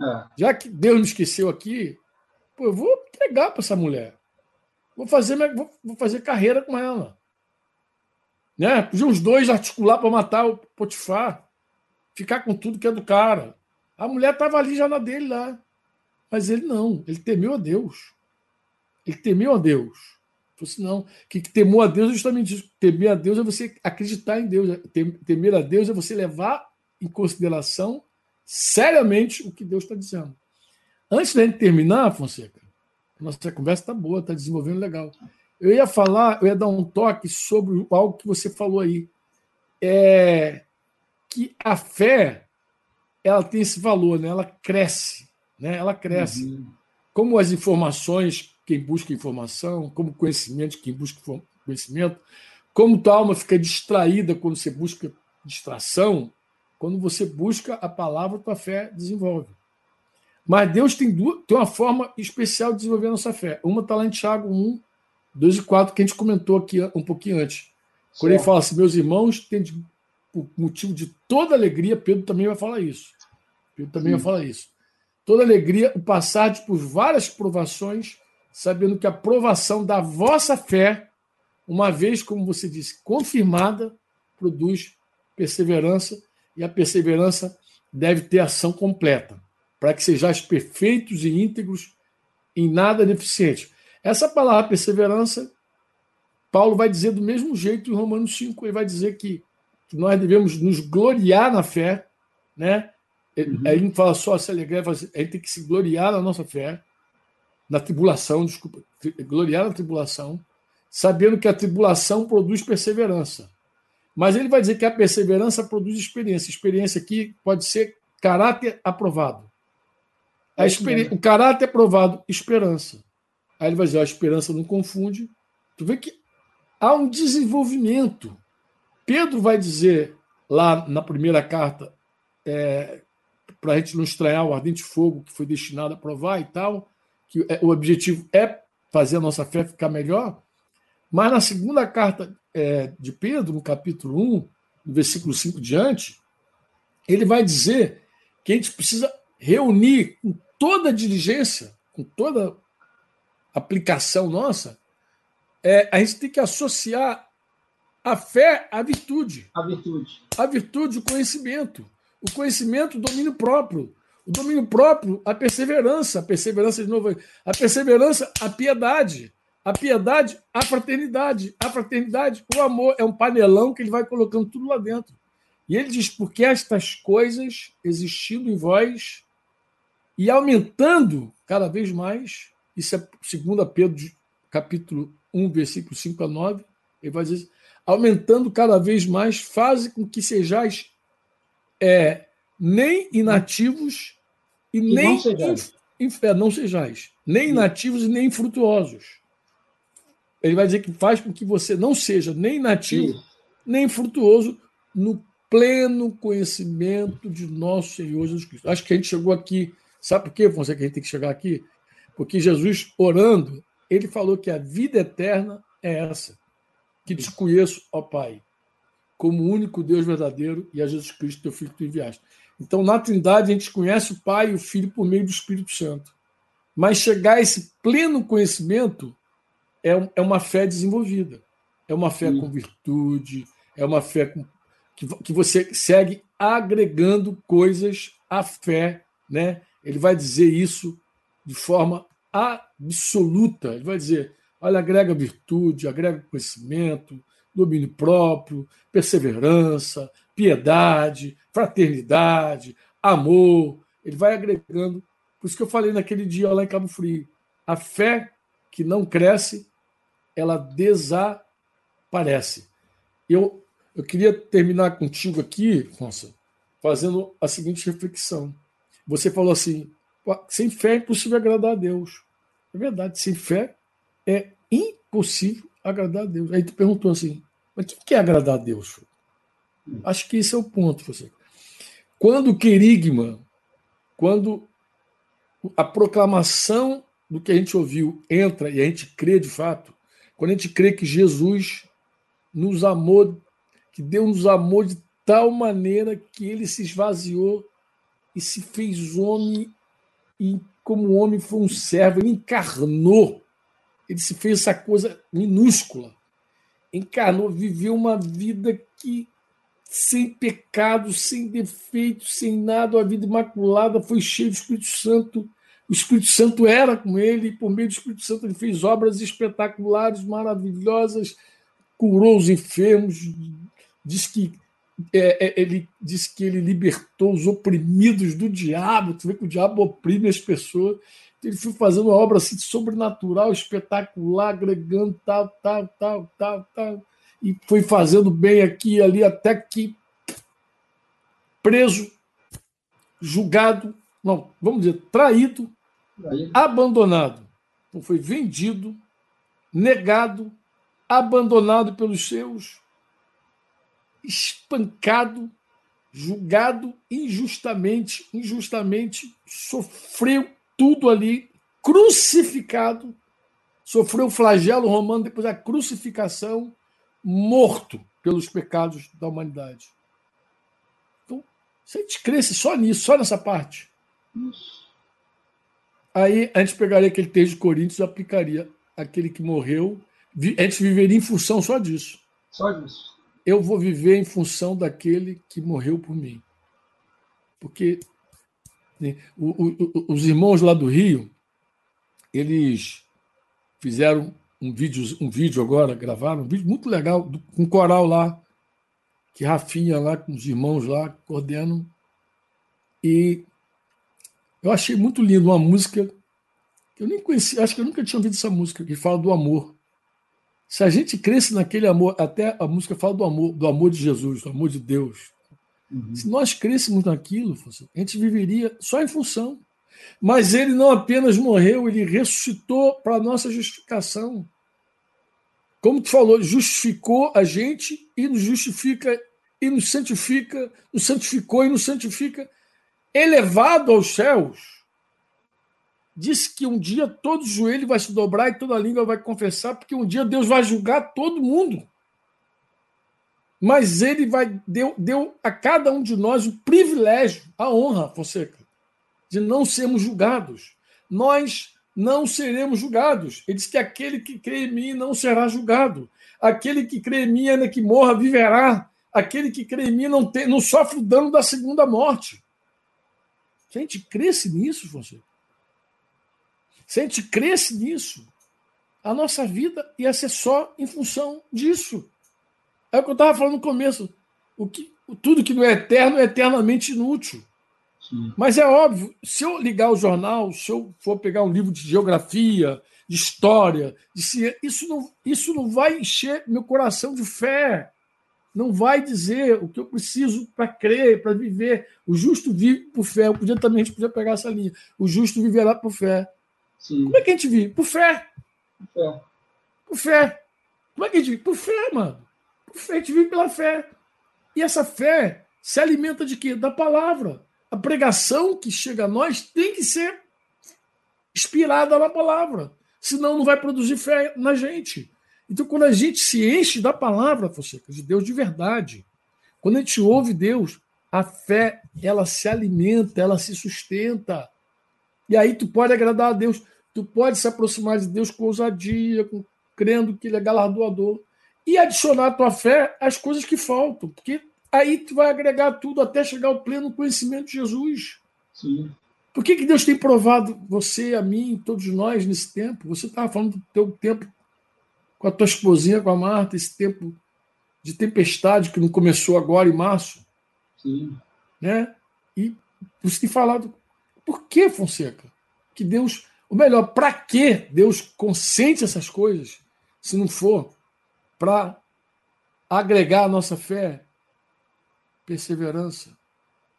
é. já que Deus me esqueceu aqui, pô, eu vou entregar para essa mulher. Vou fazer, vou, vou fazer carreira com ela. Né? Podia os dois articular para matar o Potifar. Ficar com tudo que é do cara. A mulher estava ali já na dele lá. Mas ele não. Ele temeu a Deus. Ele temeu a Deus. Falei assim, não, que temor a Deus é justamente isso. Temer a Deus é você acreditar em Deus. Temer a Deus é você levar em consideração seriamente o que Deus está dizendo. Antes da gente terminar, Fonseca, nossa conversa está boa, está desenvolvendo legal. Eu ia falar, eu ia dar um toque sobre algo que você falou aí. É que a fé ela tem esse valor, né? ela cresce. Né? Ela cresce. Uhum. Como as informações quem busca informação, como conhecimento, quem busca conhecimento, como tua alma fica distraída quando você busca distração, quando você busca a palavra, tua fé desenvolve. Mas Deus tem, duas, tem uma forma especial de desenvolver a nossa fé. Uma está lá em Tiago 1, 2 e 4, que a gente comentou aqui um pouquinho antes. Quando ele fala assim, meus irmãos, tem por motivo de toda alegria, Pedro também vai falar isso. Pedro também Sim. vai falar isso. Toda alegria, o passar por várias provações, sabendo que a provação da vossa fé, uma vez, como você disse, confirmada, produz perseverança, e a perseverança deve ter ação completa, para que sejais perfeitos e íntegros, em nada deficientes. Essa palavra perseverança, Paulo vai dizer do mesmo jeito em Romanos 5, ele vai dizer que, que nós devemos nos gloriar na fé, né? Uhum. Ele não fala só se alegrar, a gente tem que se gloriar na nossa fé, na tribulação, desculpa, gloriar na tribulação, sabendo que a tribulação produz perseverança. Mas ele vai dizer que a perseverança produz experiência. Experiência aqui pode ser caráter aprovado. A experi... O caráter aprovado, esperança. Aí ele vai dizer: a esperança não confunde. Tu vê que há um desenvolvimento. Pedro vai dizer lá na primeira carta, é, para a gente não estranhar o ardente fogo que foi destinado a provar e tal, que é, o objetivo é fazer a nossa fé ficar melhor. Mas na segunda carta é, de Pedro, no capítulo 1, no versículo 5 diante, ele vai dizer que a gente precisa reunir com toda diligência, com toda aplicação nossa, é, a gente tem que associar A fé, a virtude. A virtude. A virtude, o conhecimento. O conhecimento, o domínio próprio. O domínio próprio, a perseverança. A perseverança, de novo. A perseverança, a piedade. A piedade, a fraternidade. A fraternidade, o amor. É um panelão que ele vai colocando tudo lá dentro. E ele diz: porque estas coisas existindo em vós e aumentando cada vez mais, isso é 2 Pedro, capítulo 1, versículo 5 a 9, ele vai dizer: aumentando cada vez mais, faz com que sejais é, nem inativos e, e nem não sejais. É, não sejais, nem inativos e nem infrutuosos. Ele vai dizer que faz com que você não seja nem nativo, Sim. nem frutuoso no pleno conhecimento de nosso Senhor Jesus Cristo. Acho que a gente chegou aqui. Sabe por quê, Fonseca, que a gente tem que chegar aqui? Porque Jesus, orando, ele falou que a vida eterna é essa. Que te conheço, ó Pai, como o único Deus verdadeiro e a Jesus Cristo, teu Filho que tu enviaste. Então, na Trindade, a gente conhece o Pai e o Filho por meio do Espírito Santo. Mas chegar a esse pleno conhecimento é, é uma fé desenvolvida. É uma fé Sim. com virtude, é uma fé com, que, que você segue agregando coisas à fé. Né? Ele vai dizer isso de forma absoluta. Ele vai dizer: olha, agrega virtude, agrega conhecimento, domínio próprio, perseverança, piedade, fraternidade, amor. Ele vai agregando. Por isso que eu falei naquele dia lá em Cabo Frio. A fé que não cresce, ela desaparece. Eu, eu queria terminar contigo aqui, Fonsa, fazendo a seguinte reflexão. Você falou assim: sem fé é impossível agradar a Deus. É verdade, sem fé é impossível agradar a Deus. Aí tu perguntou assim: mas o que é agradar a Deus? Acho que esse é o ponto, você. Quando o querigma, quando a proclamação do que a gente ouviu entra e a gente crê de fato, quando a gente crê que Jesus nos amou, que Deus nos amou de tal maneira que ele se esvaziou e se fez homem e como homem foi um servo, ele encarnou, ele se fez essa coisa minúscula, encarnou, viveu uma vida que sem pecado, sem defeito, sem nada, uma vida imaculada, foi cheio do Espírito Santo. O Espírito Santo era com ele, e por meio do Espírito Santo ele fez obras espetaculares, maravilhosas, curou os enfermos, diz que é, é, ele diz que ele libertou os oprimidos do diabo. Tu vê que o diabo oprime as pessoas. Ele foi fazendo uma obra assim, sobrenatural, espetacular, agregando tal, tal, tal, tal, tal. E foi fazendo bem aqui e ali, até que preso, julgado, não, vamos dizer, traído, traído. abandonado. Então foi vendido, negado, abandonado pelos seus, espancado, julgado injustamente, injustamente, sofreu tudo ali, crucificado, sofreu o flagelo romano depois da crucificação, morto pelos pecados da humanidade. Então, se a gente cresce só nisso, só nessa parte, aí a gente pegaria aquele texto de Coríntios e aplicaria aquele que morreu, a gente viveria em função só disso. Só disso eu vou viver em função daquele que morreu por mim. Porque os irmãos lá do Rio, eles fizeram um vídeo, um vídeo agora, gravaram um vídeo muito legal, com um coral lá, que Rafinha lá, com os irmãos lá, coordenam. E eu achei muito lindo uma música que eu nem conhecia, acho que eu nunca tinha ouvido essa música, que fala do amor. Se a gente cresce naquele amor, até a música fala do amor, do amor de Jesus, do amor de Deus. Uhum. Se nós crescêssemos naquilo, a gente viveria só em função. Mas ele não apenas morreu, ele ressuscitou para a nossa justificação. Como tu falou, justificou a gente e nos justifica e nos santifica, nos santificou e nos santifica, elevado aos céus disse que um dia todo joelho vai se dobrar e toda língua vai confessar, porque um dia Deus vai julgar todo mundo. Mas ele vai deu, deu a cada um de nós o privilégio, a honra, Fonseca, de não sermos julgados. Nós não seremos julgados. Ele diz que aquele que crê em mim não será julgado. aquele que crê em mim, ainda que morra, viverá. Aquele que crê em mim não, tem, não sofre o dano da segunda morte. Se a gente cresce nisso, você. Se a gente cresce nisso, a nossa vida ia ser só em função disso. É o que eu estava falando no começo. O que, tudo que não é eterno é eternamente inútil. Sim. Mas é óbvio, se eu ligar o jornal, se eu for pegar um livro de geografia, de história, de ciência, isso não, isso não vai encher meu coração de fé. Não vai dizer o que eu preciso para crer, para viver. O justo vive por fé. Eu podia também a gente podia pegar essa linha. O justo viverá por fé. Sim. Como é que a gente vive? Por fé. Por fé. Por fé. Como é que a gente vive? Por fé, mano. A gente vive pela fé. E essa fé se alimenta de quê? Da palavra. A pregação que chega a nós tem que ser inspirada na palavra. Senão não vai produzir fé na gente. Então, quando a gente se enche da palavra, Fonseca, de Deus de verdade, quando a gente ouve Deus, a fé, ela se alimenta, ela se sustenta. E aí tu pode agradar a Deus, tu pode se aproximar de Deus com ousadia, com, crendo que Ele é galardoador, e adicionar à tua fé as coisas que faltam, porque aí tu vai agregar tudo até chegar ao pleno conhecimento de Jesus. Sim. Por que, que Deus tem provado você, a mim, todos nós nesse tempo? Você estava falando do teu tempo com a tua esposinha, com a Marta, esse tempo de tempestade que não começou agora em março. Sim. Né? E você tem falado, por que, Fonseca? Que Deus, ou melhor, para que Deus consente essas coisas, se não for para agregar a nossa fé perseverança.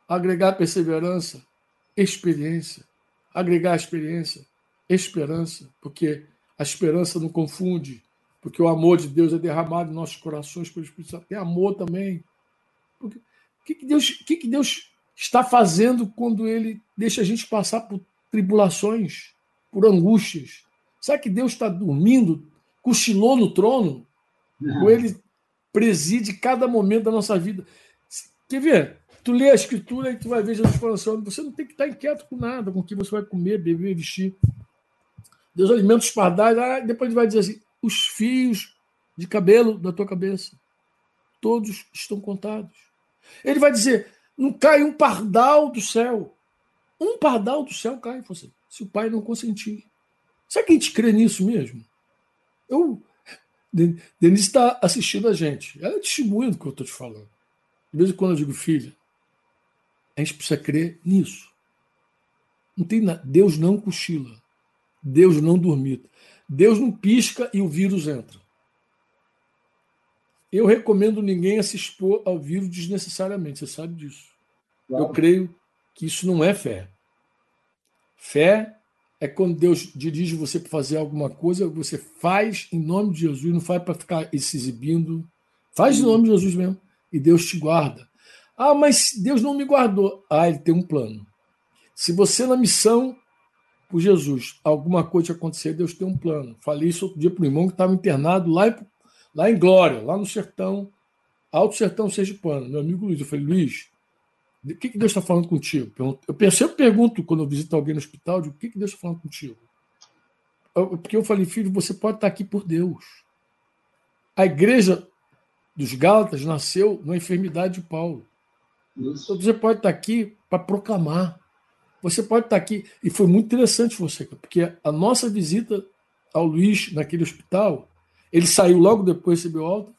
Agregar perseverança, experiência. Agregar experiência, esperança, porque a esperança não confunde, porque o amor de Deus é derramado em nossos corações pelo Espírito Santo. Tem amor também. O que, que, Deus, que, que Deus está fazendo quando Ele deixa a gente passar por tribulações, por angústias? Será que Deus está dormindo, cochilou no trono? Ou Ele preside cada momento da nossa vida? Quer ver? Tu lê a escritura e tu vai ver Jesus falando assim, você não tem que estar inquieto com nada, com o que você vai comer, beber, vestir. Deus alimenta os pardais, ah, depois ele vai dizer assim, os fios de cabelo da tua cabeça, todos estão contados. Ele vai dizer, não cai um pardal do céu. Um pardal do céu cai, você, se o pai não consentir. Será que a gente crê nisso mesmo? Eu, Denise está assistindo a gente. Ela é testemunha do que eu estou te falando. De vez em quando eu digo, filha, a gente precisa crer nisso. Não tem nada. Deus não cochila. Deus não dormita. Deus não pisca e o vírus entra. Eu recomendo ninguém a se expor ao vírus desnecessariamente, você sabe disso. Claro. Eu creio que isso não é fé. Fé é quando Deus dirige você para fazer alguma coisa, você faz em nome de Jesus, não faz para ficar se exibindo. Faz em nome de Jesus mesmo e Deus te guarda. Ah, mas Deus não me guardou. Ah, ele tem um plano. Se você na missão por Jesus, alguma coisa acontecer, Deus tem um plano. Falei isso outro dia para o irmão que estava internado lá em, lá em Glória, lá no sertão, Alto Sertão Sergipano, meu amigo Luiz. Eu falei, Luiz, o que, que Deus está falando contigo? Eu sempre pergunto quando eu visito alguém no hospital, o que, que Deus está falando contigo? Porque eu falei, filho, você pode estar aqui por Deus. A igreja dos Gálatas nasceu na enfermidade de Paulo. Isso. Então você pode estar aqui para proclamar. Você pode estar aqui. E foi muito interessante você, porque a nossa visita ao Luiz naquele hospital, ele saiu logo depois, recebeu alta.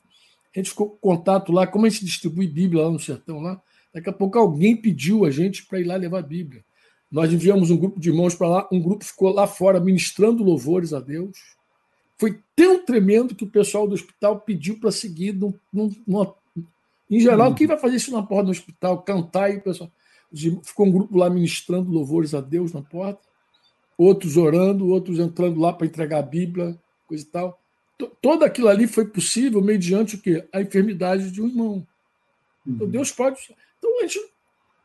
A gente ficou com contato lá, como a gente distribui Bíblia lá no sertão lá. Daqui a pouco alguém pediu a gente para ir lá levar a Bíblia. Nós enviamos um grupo de irmãos para lá, um grupo ficou lá fora ministrando louvores a Deus. Foi tão tremendo que o pessoal do hospital pediu para seguir. Num, num, em geral, uhum. quem vai fazer isso na porta do hospital? Cantar e o pessoal. Ficou um grupo lá ministrando louvores a Deus na porta, outros orando, outros entrando lá para entregar a Bíblia, coisa e tal. Todo aquilo ali foi possível mediante o quê? A enfermidade de um irmão. Então, uhum. Deus pode. Então, a gente,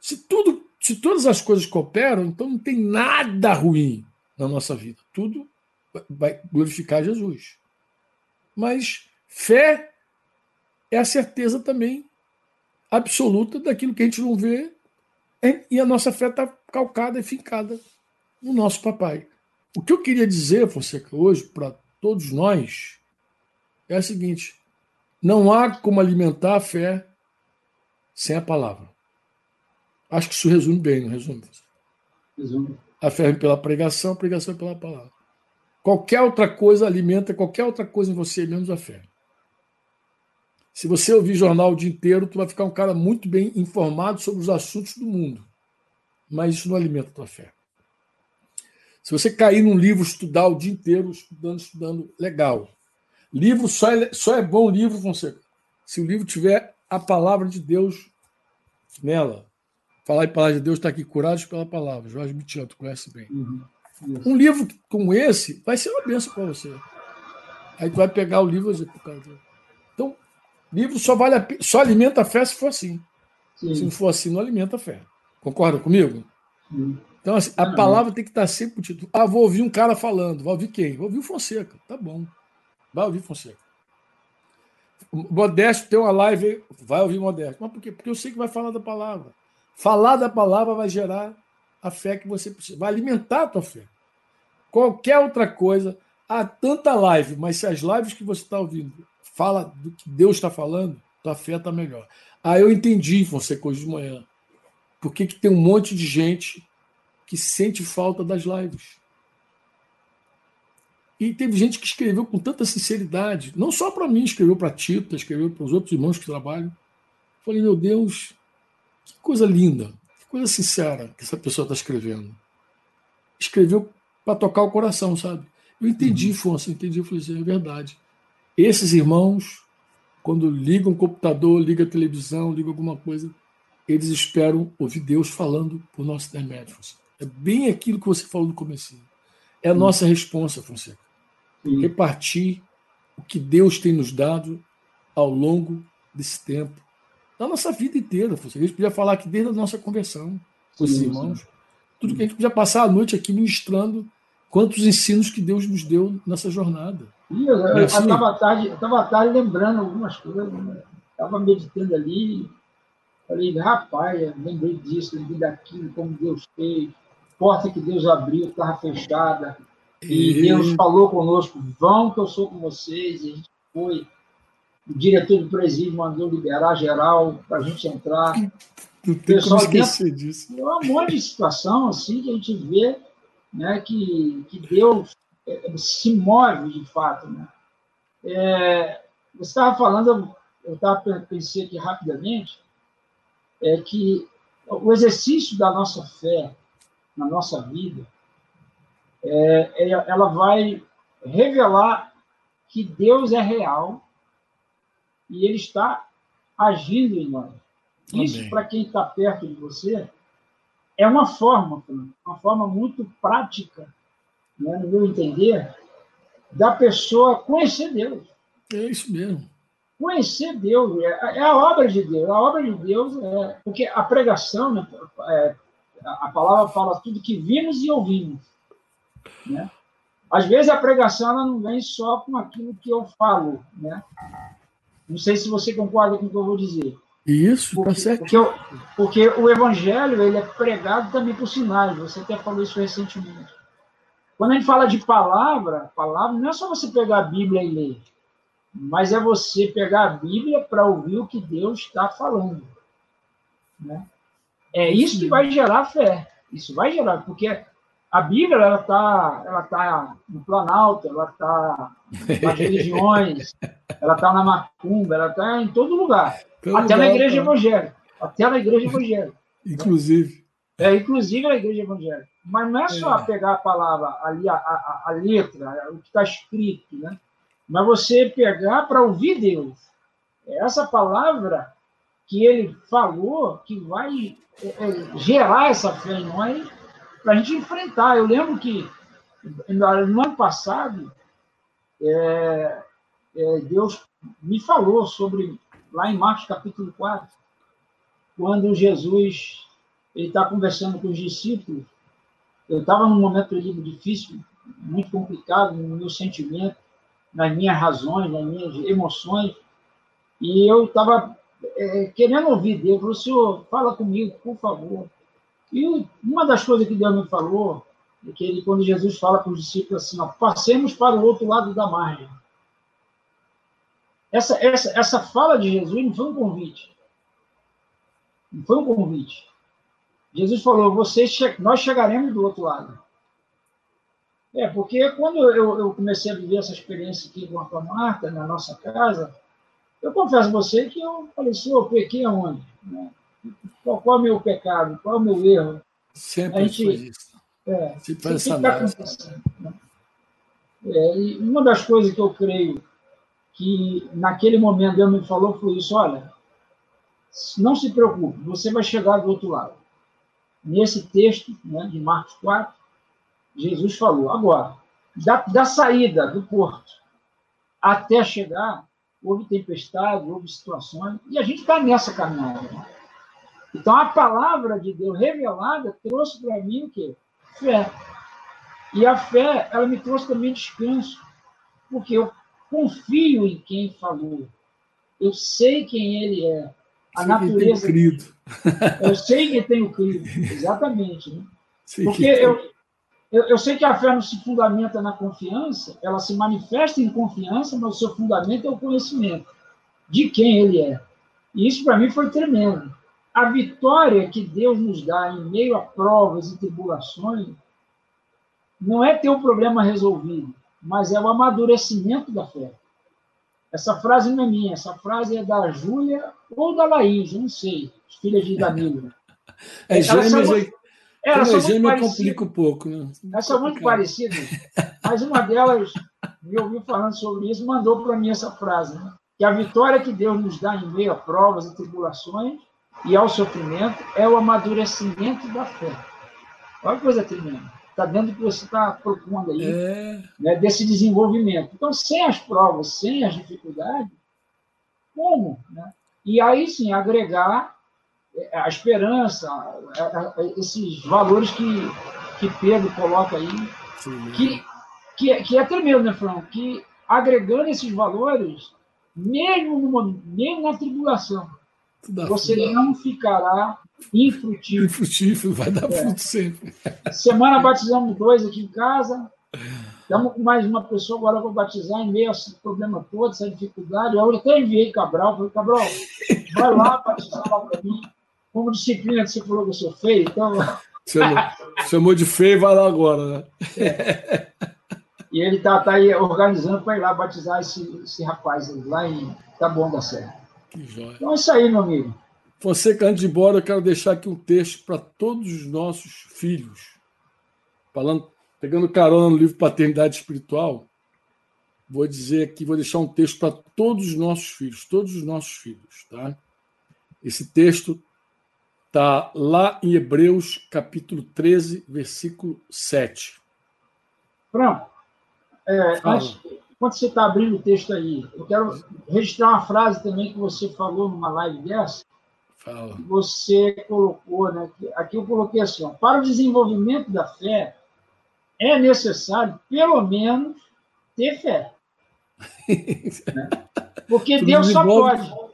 se tudo, se todas as coisas cooperam, então não tem nada ruim na nossa vida. Tudo vai glorificar Jesus. Mas fé é a certeza também absoluta daquilo que a gente não vê e a nossa fé está calcada e fincada no nosso papai. O que eu queria dizer, Fonseca, hoje, para todos nós, é o seguinte: Não há como alimentar a fé sem a palavra. Acho que isso resume bem, não resume? Resume. A fé vem pela pregação, a pregação é pela palavra. Qualquer outra coisa alimenta qualquer outra coisa em você, menos a fé. Se você ouvir jornal o dia inteiro, tu vai ficar um cara muito bem informado sobre os assuntos do mundo. Mas isso não alimenta a tua fé. Se você cair num livro, estudar o dia inteiro, estudando, estudando, legal. Livro só é, só é bom livro, Fonseca, se o livro tiver a palavra de Deus nela. Falar em palavra de Deus está aqui, curados pela palavra. Jorge Mitian, tu conhece bem. Uhum. Um livro como esse vai ser uma benção para você. Aí tu vai pegar o livro e dizer, cara. Então, livro só vale a, só alimenta a fé se for assim. Sim. Se não for assim, não alimenta a fé. Concorda comigo? Sim. Então, assim, a palavra tem que estar sempre título. Ah, vou ouvir um cara falando. Vai ouvir quem? Vou ouvir o Fonseca. Tá bom. Vai ouvir Fonseca. Modesto tem uma live, vai ouvir Modesto. Mas por quê? Porque eu sei que vai falar da palavra. Falar da palavra vai gerar a fé que você precisa, vai alimentar a tua fé. Qualquer outra coisa, há tanta live, mas se as lives que você está ouvindo fala do que Deus está falando, tua fé está melhor. Ah, eu entendi, Fonseca, hoje de manhã. Por que, que tem um monte de gente que sente falta das lives? E teve gente que escreveu com tanta sinceridade, não só para mim, escreveu para Tita, escreveu para os outros irmãos que trabalham. Falei, meu Deus, que coisa linda, que coisa sincera que essa pessoa está escrevendo. Escreveu para tocar o coração, sabe? Eu entendi, uhum. Fonso, entendi, eu falei assim, é verdade. Esses irmãos, quando ligam o computador, ligam a televisão, ligam alguma coisa, eles esperam ouvir Deus falando por nosso intermédio. É bem aquilo que você falou no começo. É a nossa resposta, Fonseca. Sim. repartir o que Deus tem nos dado ao longo desse tempo, da nossa vida inteira. A gente podia falar aqui desde a nossa conversão com os irmãos, sim. tudo que a gente podia passar a noite aqui ministrando quantos ensinos que Deus nos deu nessa jornada. eu estava assim? tarde, tarde lembrando algumas coisas, estava né? meditando ali, falei, rapaz, lembrei disso, lembrei daquilo, como Deus fez, porta que Deus abriu estava fechada, e Deus falou conosco, vão que eu sou com vocês, e a gente foi. O diretor do presídio mandou liberar geral para a gente entrar. Não tem Pessoal, como esquecer dentro, disso. É um monte de situação assim que a gente vê né, que, que Deus é, se move de fato. Né? É, você estava falando, eu estava pensei aqui rapidamente, é que o exercício da nossa fé na nossa vida é, ela vai revelar que Deus é real e Ele está agindo em nós. Isso, para quem está perto de você, é uma forma, uma forma muito prática, né, no meu entender, da pessoa conhecer Deus. É isso mesmo. Conhecer Deus é, é a obra de Deus. A obra de Deus é. Porque a pregação, né, é, a palavra fala tudo que vimos e ouvimos. Né? Às vezes a pregação ela não vem só com aquilo que eu falo. Né? Não sei se você concorda com o que eu vou dizer. Isso, tá porque, tá certo. Porque, eu, porque, o evangelho ele é pregado também por sinais. Você até falou isso recentemente. Quando a gente fala de palavra, palavra não é só você pegar a Bíblia e ler, mas é você pegar a Bíblia para ouvir o que Deus está falando. Né? É isso que vai gerar fé. Isso vai gerar, porque a Bíblia ela está ela tá no Planalto, ela está nas religiões, ela está na macumba, ela está em todo lugar. Todo até lugar, na igreja tá. evangélica. Até na igreja evangélica. Inclusive. É, inclusive na igreja evangélica. Mas não é só é. pegar a palavra, ali, a, a, a letra, o que está escrito, né? Mas você pegar para ouvir Deus. É essa palavra que ele falou que vai é, é, gerar essa fé em nós para a gente enfrentar. Eu lembro que no ano passado, é, é, Deus me falou sobre, lá em Marcos capítulo 4, quando Jesus está conversando com os discípulos. Eu estava num momento ali difícil, muito complicado no meu sentimento, nas minhas razões, nas minhas emoções, e eu estava é, querendo ouvir Deus. Falou, Senhor, fala comigo, por favor. E uma das coisas que Deus me falou é que ele, quando Jesus fala para os discípulos assim, ó, passemos para o outro lado da margem. essa, essa, essa fala de Jesus não foi um convite. Não foi um convite. Jesus falou: vocês, nós chegaremos do outro lado. É, porque quando eu, eu comecei a viver essa experiência aqui com a Marta, na nossa casa, eu confesso a você que eu falei, eu pequei aonde? Né? Qual, qual é o meu pecado? Qual é o meu erro? Sempre a gente, foi isso. É, Sempre faz essa tá né? é, e uma das coisas que eu creio que naquele momento Deus me falou foi isso, olha, não se preocupe, você vai chegar do outro lado. Nesse texto né, de Marcos 4, Jesus falou, agora, da, da saída do porto até chegar, houve tempestade, houve situações, e a gente está nessa caminhada. Então, a palavra de Deus revelada trouxe para mim o quê? Fé. E a fé, ela me trouxe também descanso, porque eu confio em quem falou. Eu sei quem ele é. A sei natureza. Crido. Eu sei que tenho crido. Exatamente. Né? Porque eu, eu, eu, sei que a fé não se fundamenta na confiança, ela se manifesta em confiança, mas o seu fundamento é o conhecimento de quem ele é. E isso para mim foi tremendo. A vitória que Deus nos dá em meio a provas e tribulações não é ter o problema resolvido, mas é o amadurecimento da fé. Essa frase não é minha, essa frase é da Júlia ou da Laís, não sei, filhas de Danilo. É gêmeas, elas são muito complica um pouco. Né? Elas são muito parecidas, mas uma delas me ouviu falando sobre isso mandou para mim essa frase, né? que a vitória que Deus nos dá em meio a provas e tribulações e ao sofrimento é o amadurecimento da fé. Olha que coisa tremenda. Está dentro do que você está propondo aí, é... né, desse desenvolvimento. Então, sem as provas, sem as dificuldades, como? Né? E aí sim, agregar a esperança, esses valores que, que Pedro coloca aí, Sim, que, que, que é tremendo, né, Fran? Que agregando esses valores, mesmo, numa, mesmo na tribulação, você não ficará infrutífero. Infrutífero, vai dar é. fruto sempre. Semana batizamos dois aqui em casa. Estamos com mais uma pessoa agora para batizar em meio a esse problema todo, essa dificuldade. Eu até enviei Cabral, falei, Cabral, vai lá batizar lá para mim como disciplina que você falou que eu sou feio, então. Chamou, chamou de feio, vai lá agora, né? É. E ele está tá aí organizando para ir lá batizar esse, esse rapaz lá em Taboão da Serra. Que joia. Então é isso aí, meu amigo. Você, antes de ir embora, eu quero deixar aqui um texto para todos os nossos filhos. Falando, pegando carona no livro Paternidade Espiritual, vou dizer aqui, vou deixar um texto para todos os nossos filhos, todos os nossos filhos, tá? Esse texto Está lá em Hebreus, capítulo 13, versículo 7. Pronto. É, antes, quando você está abrindo o texto aí, eu quero registrar uma frase também que você falou numa live dessa. Fala. Você colocou, né? Aqui eu coloquei assim: ó, para o desenvolvimento da fé, é necessário, pelo menos, ter fé. né? Porque Deus só pode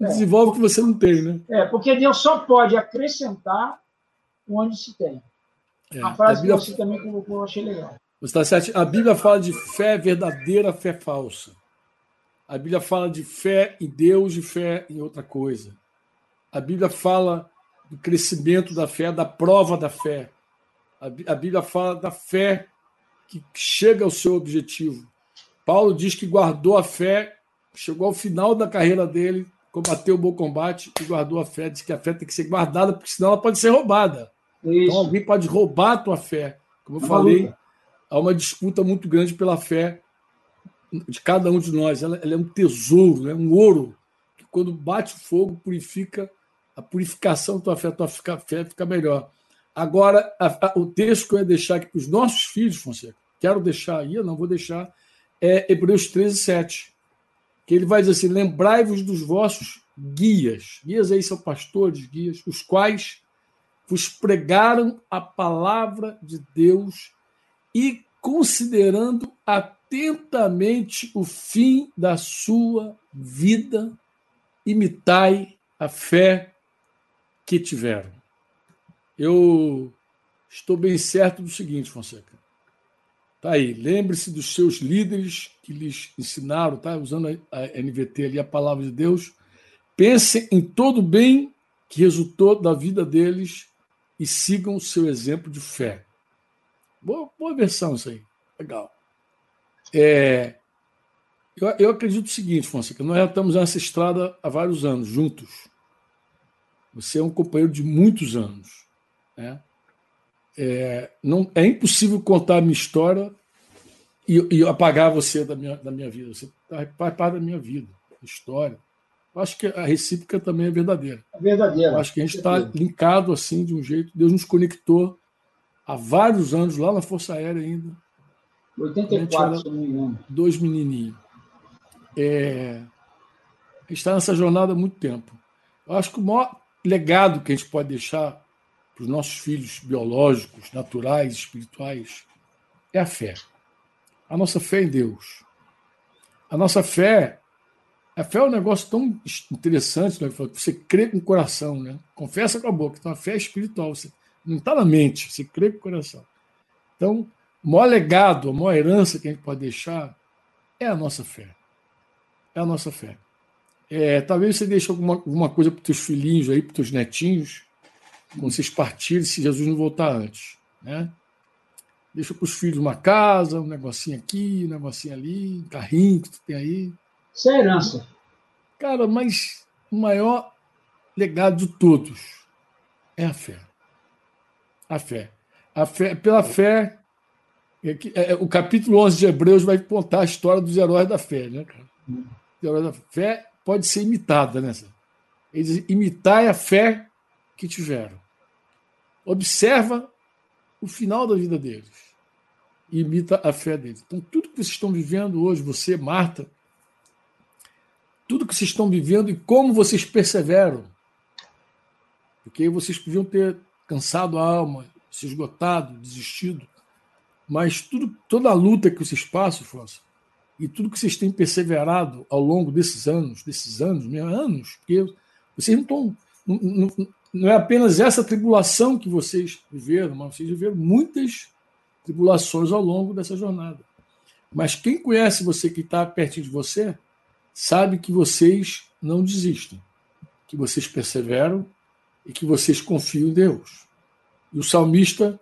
desenvolve o que você não tem, né? É, porque Deus só pode acrescentar onde se tem. É, a frase a Bíblia... que você também colocou, eu achei legal. Está certo. A Bíblia fala de fé verdadeira, fé falsa. A Bíblia fala de fé em Deus e fé em outra coisa. A Bíblia fala do crescimento da fé, da prova da fé. A Bíblia fala da fé que chega ao seu objetivo. Paulo diz que guardou a fé, chegou ao final da carreira dele, combateu o bom combate e guardou a fé. Diz que a fé tem que ser guardada, porque senão ela pode ser roubada. Então, Isso. Então alguém pode roubar a tua fé. Como eu é falei, há uma disputa muito grande pela fé de cada um de nós. Ela, ela é um tesouro, é um ouro, que quando bate o fogo, purifica a purificação da tua fé, a tua fé fica melhor. Agora, a, a, o texto que eu ia deixar aqui para os nossos filhos, Fonseca, quero deixar aí, eu não vou deixar, é Hebreus 13, 7 que ele vai dizer assim: lembrai-vos dos vossos guias. Guias aí são pastores, guias, os quais vos pregaram a palavra de Deus e considerando atentamente o fim da sua vida, imitai a fé que tiveram. Eu estou bem certo do seguinte, Fonseca. Tá aí. Lembre-se dos seus líderes que lhes ensinaram, tá? Usando a NVT ali, a palavra de Deus. Pensem em todo o bem que resultou da vida deles e sigam o seu exemplo de fé. Boa, boa versão isso aí. Legal. É, eu, eu acredito o seguinte, Fonseca, nós já estamos nessa estrada há vários anos, juntos. Você é um companheiro de muitos anos. Né? É, não, é impossível contar a minha história e, e apagar você da minha, da minha vida. Você faz parte da minha vida, história. Eu acho que a recíproca também é verdadeira. É verdadeira. Eu acho que a gente está linkado assim de um jeito. Deus nos conectou há vários anos, lá na Força Aérea ainda. 84, se não me engano. Dois menininhos. É, a gente está nessa jornada há muito tempo. Eu acho que o maior legado que a gente pode deixar para os nossos filhos biológicos, naturais, espirituais, é a fé. A nossa fé em Deus. A nossa fé. A fé é um negócio tão interessante, né? Você crê com o coração, né? Confessa com a boca. Então a fé é espiritual. Você não está na mente, você crê com o coração. Então, o maior legado, a maior herança que a gente pode deixar é a nossa fé. É a nossa fé. É, talvez você deixe alguma, alguma coisa para os teus filhinhos aí, para os teus netinhos, quando vocês partirem, se Jesus não voltar antes. Né? Deixa para os filhos uma casa, um negocinho aqui, um negocinho ali, um carrinho que tu tem aí. Isso é herança. Cara, mas o maior legado de todos é a fé. A fé. A fé pela fé. É que, é, o capítulo 11 de Hebreus vai contar a história dos heróis da fé, né, cara? Os heróis da fé pode ser imitada, né? Eles imitai a fé que tiveram. Observa o final da vida deles e imita a fé deles. Então, tudo que vocês estão vivendo hoje, você, Marta, tudo que vocês estão vivendo e como vocês perseveram. Porque vocês podiam ter cansado a alma, se esgotado, desistido. Mas tudo, toda a luta que vocês passam, Afonso, e tudo que vocês têm perseverado ao longo desses anos, desses anos, mesmo anos, porque vocês não estão. Não, não, não, é apenas essa tribulação que vocês viveram, mas vocês viveram muitas tribulações ao longo dessa jornada. Mas quem conhece você que está pertinho de você, sabe que vocês não desistem, que vocês perseveram e que vocês confiam em Deus. E o salmista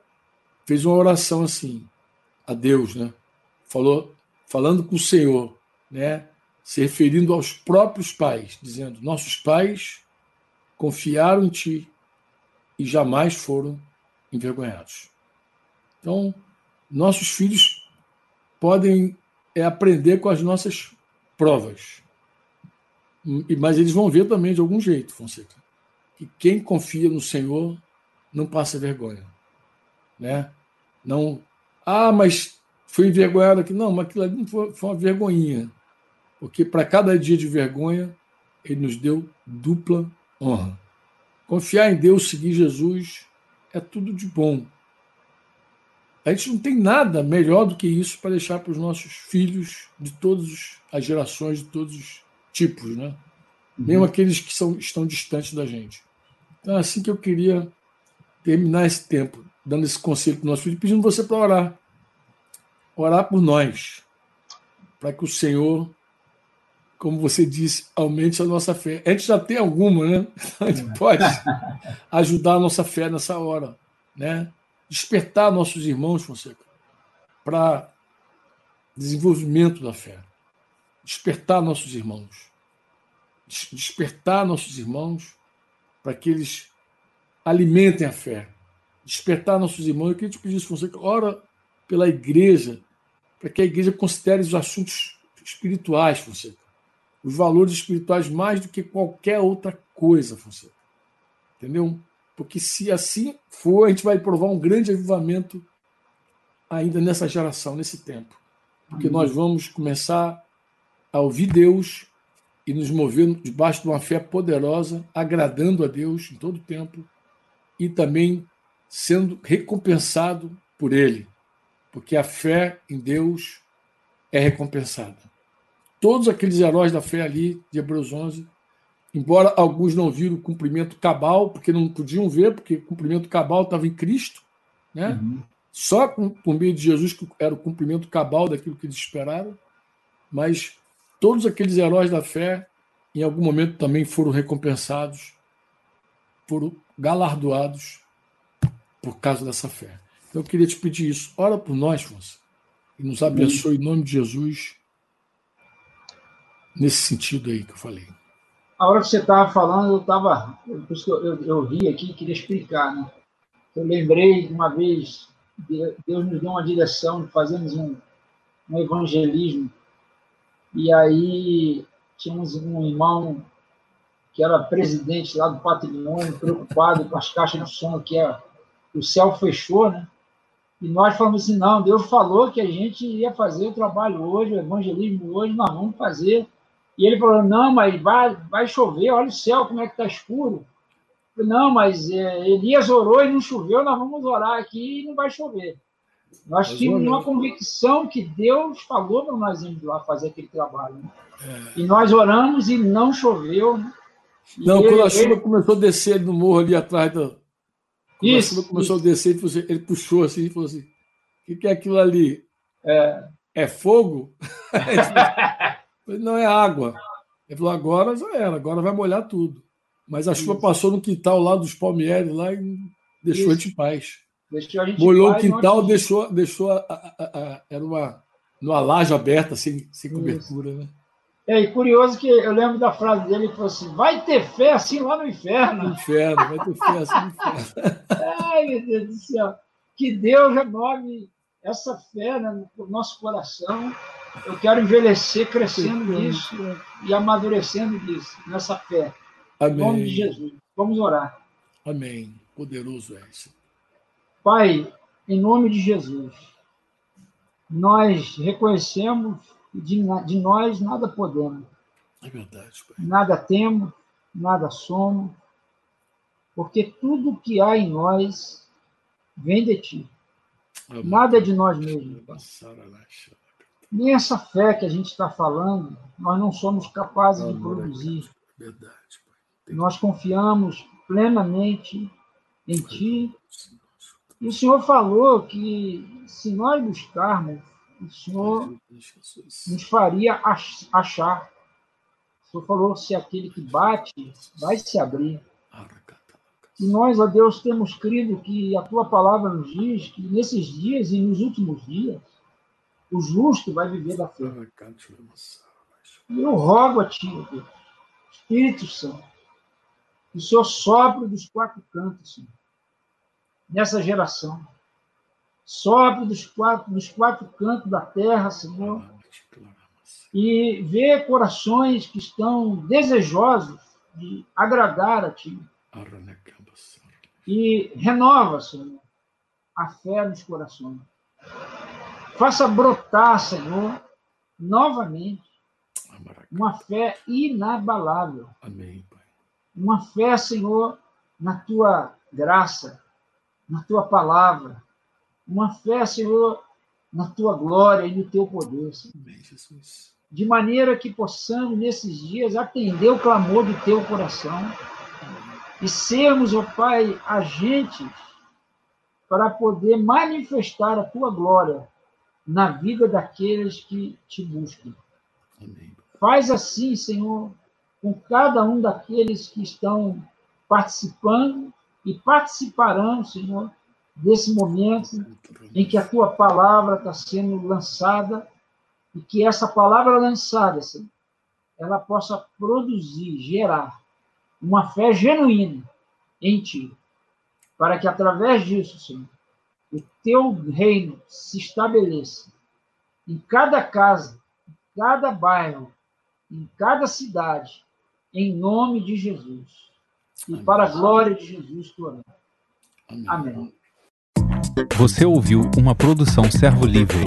fez uma oração assim a Deus, né? Falou falando com o Senhor, né? se referindo aos próprios pais, dizendo: Nossos pais confiaram em ti e jamais foram envergonhados. Então, nossos filhos podem é, aprender com as nossas provas, mas eles vão ver também de algum jeito, Fonseca, que quem confia no Senhor não passa vergonha, né? Não, ah, mas Fui envergonhado aqui. Não, mas aquilo ali não foi, foi uma vergonhinha. Porque para cada dia de vergonha, ele nos deu dupla honra. Confiar em Deus, seguir Jesus, é tudo de bom. A gente não tem nada melhor do que isso para deixar para os nossos filhos de todas as gerações, de todos os tipos, né? Uhum. Mesmo aqueles que são, estão distantes da gente. Então é assim que eu queria terminar esse tempo, dando esse conselho para o nosso filho, pedindo você para orar orar por nós, para que o Senhor, como você disse, aumente a nossa fé. A gente já tem alguma, né? A gente pode ajudar a nossa fé nessa hora, né? Despertar nossos irmãos, Fonseca, para desenvolvimento da fé. Despertar nossos irmãos. Despertar nossos irmãos para que eles alimentem a fé. Despertar nossos irmãos. Eu queria te pedir, Fonseca, ora pela igreja para que a igreja considere os assuntos espirituais, Fonseca. Os valores espirituais mais do que qualquer outra coisa, Fonseca. Entendeu? Porque se assim for, a gente vai provar um grande avivamento ainda nessa geração, nesse tempo. Porque nós vamos começar a ouvir Deus e nos mover debaixo de uma fé poderosa, agradando a Deus em todo o tempo e também sendo recompensado por Ele porque a fé em Deus é recompensada. Todos aqueles heróis da fé ali, de Hebreus 11, embora alguns não viram o cumprimento cabal, porque não podiam ver, porque o cumprimento cabal estava em Cristo, né? Uhum. só por meio de Jesus que era o cumprimento cabal daquilo que eles esperaram, mas todos aqueles heróis da fé, em algum momento também foram recompensados, foram galardoados por causa dessa fé. Então eu queria te pedir isso. Ora por nós, Fonse, e nos abençoe em nome de Jesus, nesse sentido aí que eu falei. A hora que você estava falando, eu estava. Por isso que eu, eu, eu vi aqui queria explicar. Né? Eu lembrei uma vez, Deus nos deu uma direção, fazemos um, um evangelismo. E aí tínhamos um irmão que era presidente lá do patrimônio, preocupado com as caixas de som, que é, o céu fechou, né? E nós falamos assim: não, Deus falou que a gente ia fazer o trabalho hoje, o evangelismo hoje, nós vamos fazer. E ele falou: não, mas vai, vai chover, olha o céu como é que está escuro. Falei, não, mas é, Elias orou e não choveu, nós vamos orar aqui e não vai chover. Nós tínhamos uma convicção que Deus falou para nós irmos lá fazer aquele trabalho. Né? É. E nós oramos e não choveu. Né? Não, ele, quando a chuva ele... começou a descer no morro ali atrás do. Quando isso, a chuva começou isso. a descer, ele, ele puxou assim e falou assim: o que, que é aquilo ali? É, é fogo? Não é água. Ele falou, agora já era, agora vai molhar tudo. Mas a chuva Isso. passou no quintal lá dos palmeiras lá e deixou Isso. a gente em paz. Molhou o quintal, deixou, deixou a, a, a, era uma, numa laje aberta, sem, sem cobertura, né? É, e curioso que eu lembro da frase dele que falou assim: vai ter fé assim lá no inferno. No inferno, vai ter fé assim no inferno. Ai, meu Deus do céu. Que Deus renove essa fé né, no nosso coração eu quero envelhecer crescendo nisso e amadurecendo nisso, nessa fé. Amém. Em nome de Jesus. Vamos orar. Amém. Poderoso é esse. Pai, em nome de Jesus, nós reconhecemos que de, de nós nada podemos. É verdade, Pai. Nada temos, nada somos, porque tudo que há em nós vem de Ti. Nada é de nós mesmos. Nem essa fé que a gente está falando, nós não somos capazes de produzir. Verdade. Nós confiamos plenamente em Ti. E o Senhor falou que se nós buscarmos, o Senhor nos faria achar. O Senhor falou: se aquele que bate, vai se abrir. E nós, a Deus, temos crido que a tua palavra nos diz que nesses dias e nos últimos dias, o justo vai viver da fé. E eu rogo a ti, Deus, Espírito Santo, que o Senhor sopre dos quatro cantos, Senhor, nessa geração. Sopre dos quatro, dos quatro cantos da terra, Senhor, e vê corações que estão desejosos de agradar a Ti. E renova, Senhor, a fé nos corações. Faça brotar, Senhor, novamente, uma fé inabalável. Amém, Pai. Uma fé, Senhor, na tua graça, na tua palavra. Uma fé, Senhor, na tua glória e no teu poder, Senhor. Amém, Jesus. De maneira que possamos, nesses dias, atender o clamor do teu coração e sermos, ó Pai, agentes para poder manifestar a tua glória na vida daqueles que te buscam. Amém. Faz assim, Senhor, com cada um daqueles que estão participando e participarão, Senhor, desse momento em que a tua palavra está sendo lançada e que essa palavra lançada, Senhor, ela possa produzir, gerar uma fé genuína em ti, para que através disso, Senhor, o teu reino se estabeleça em cada casa, em cada bairro, em cada cidade, em nome de Jesus. E Amém. para a glória de Jesus, oramos. Amém. Amém. Você ouviu uma produção Servo Livre.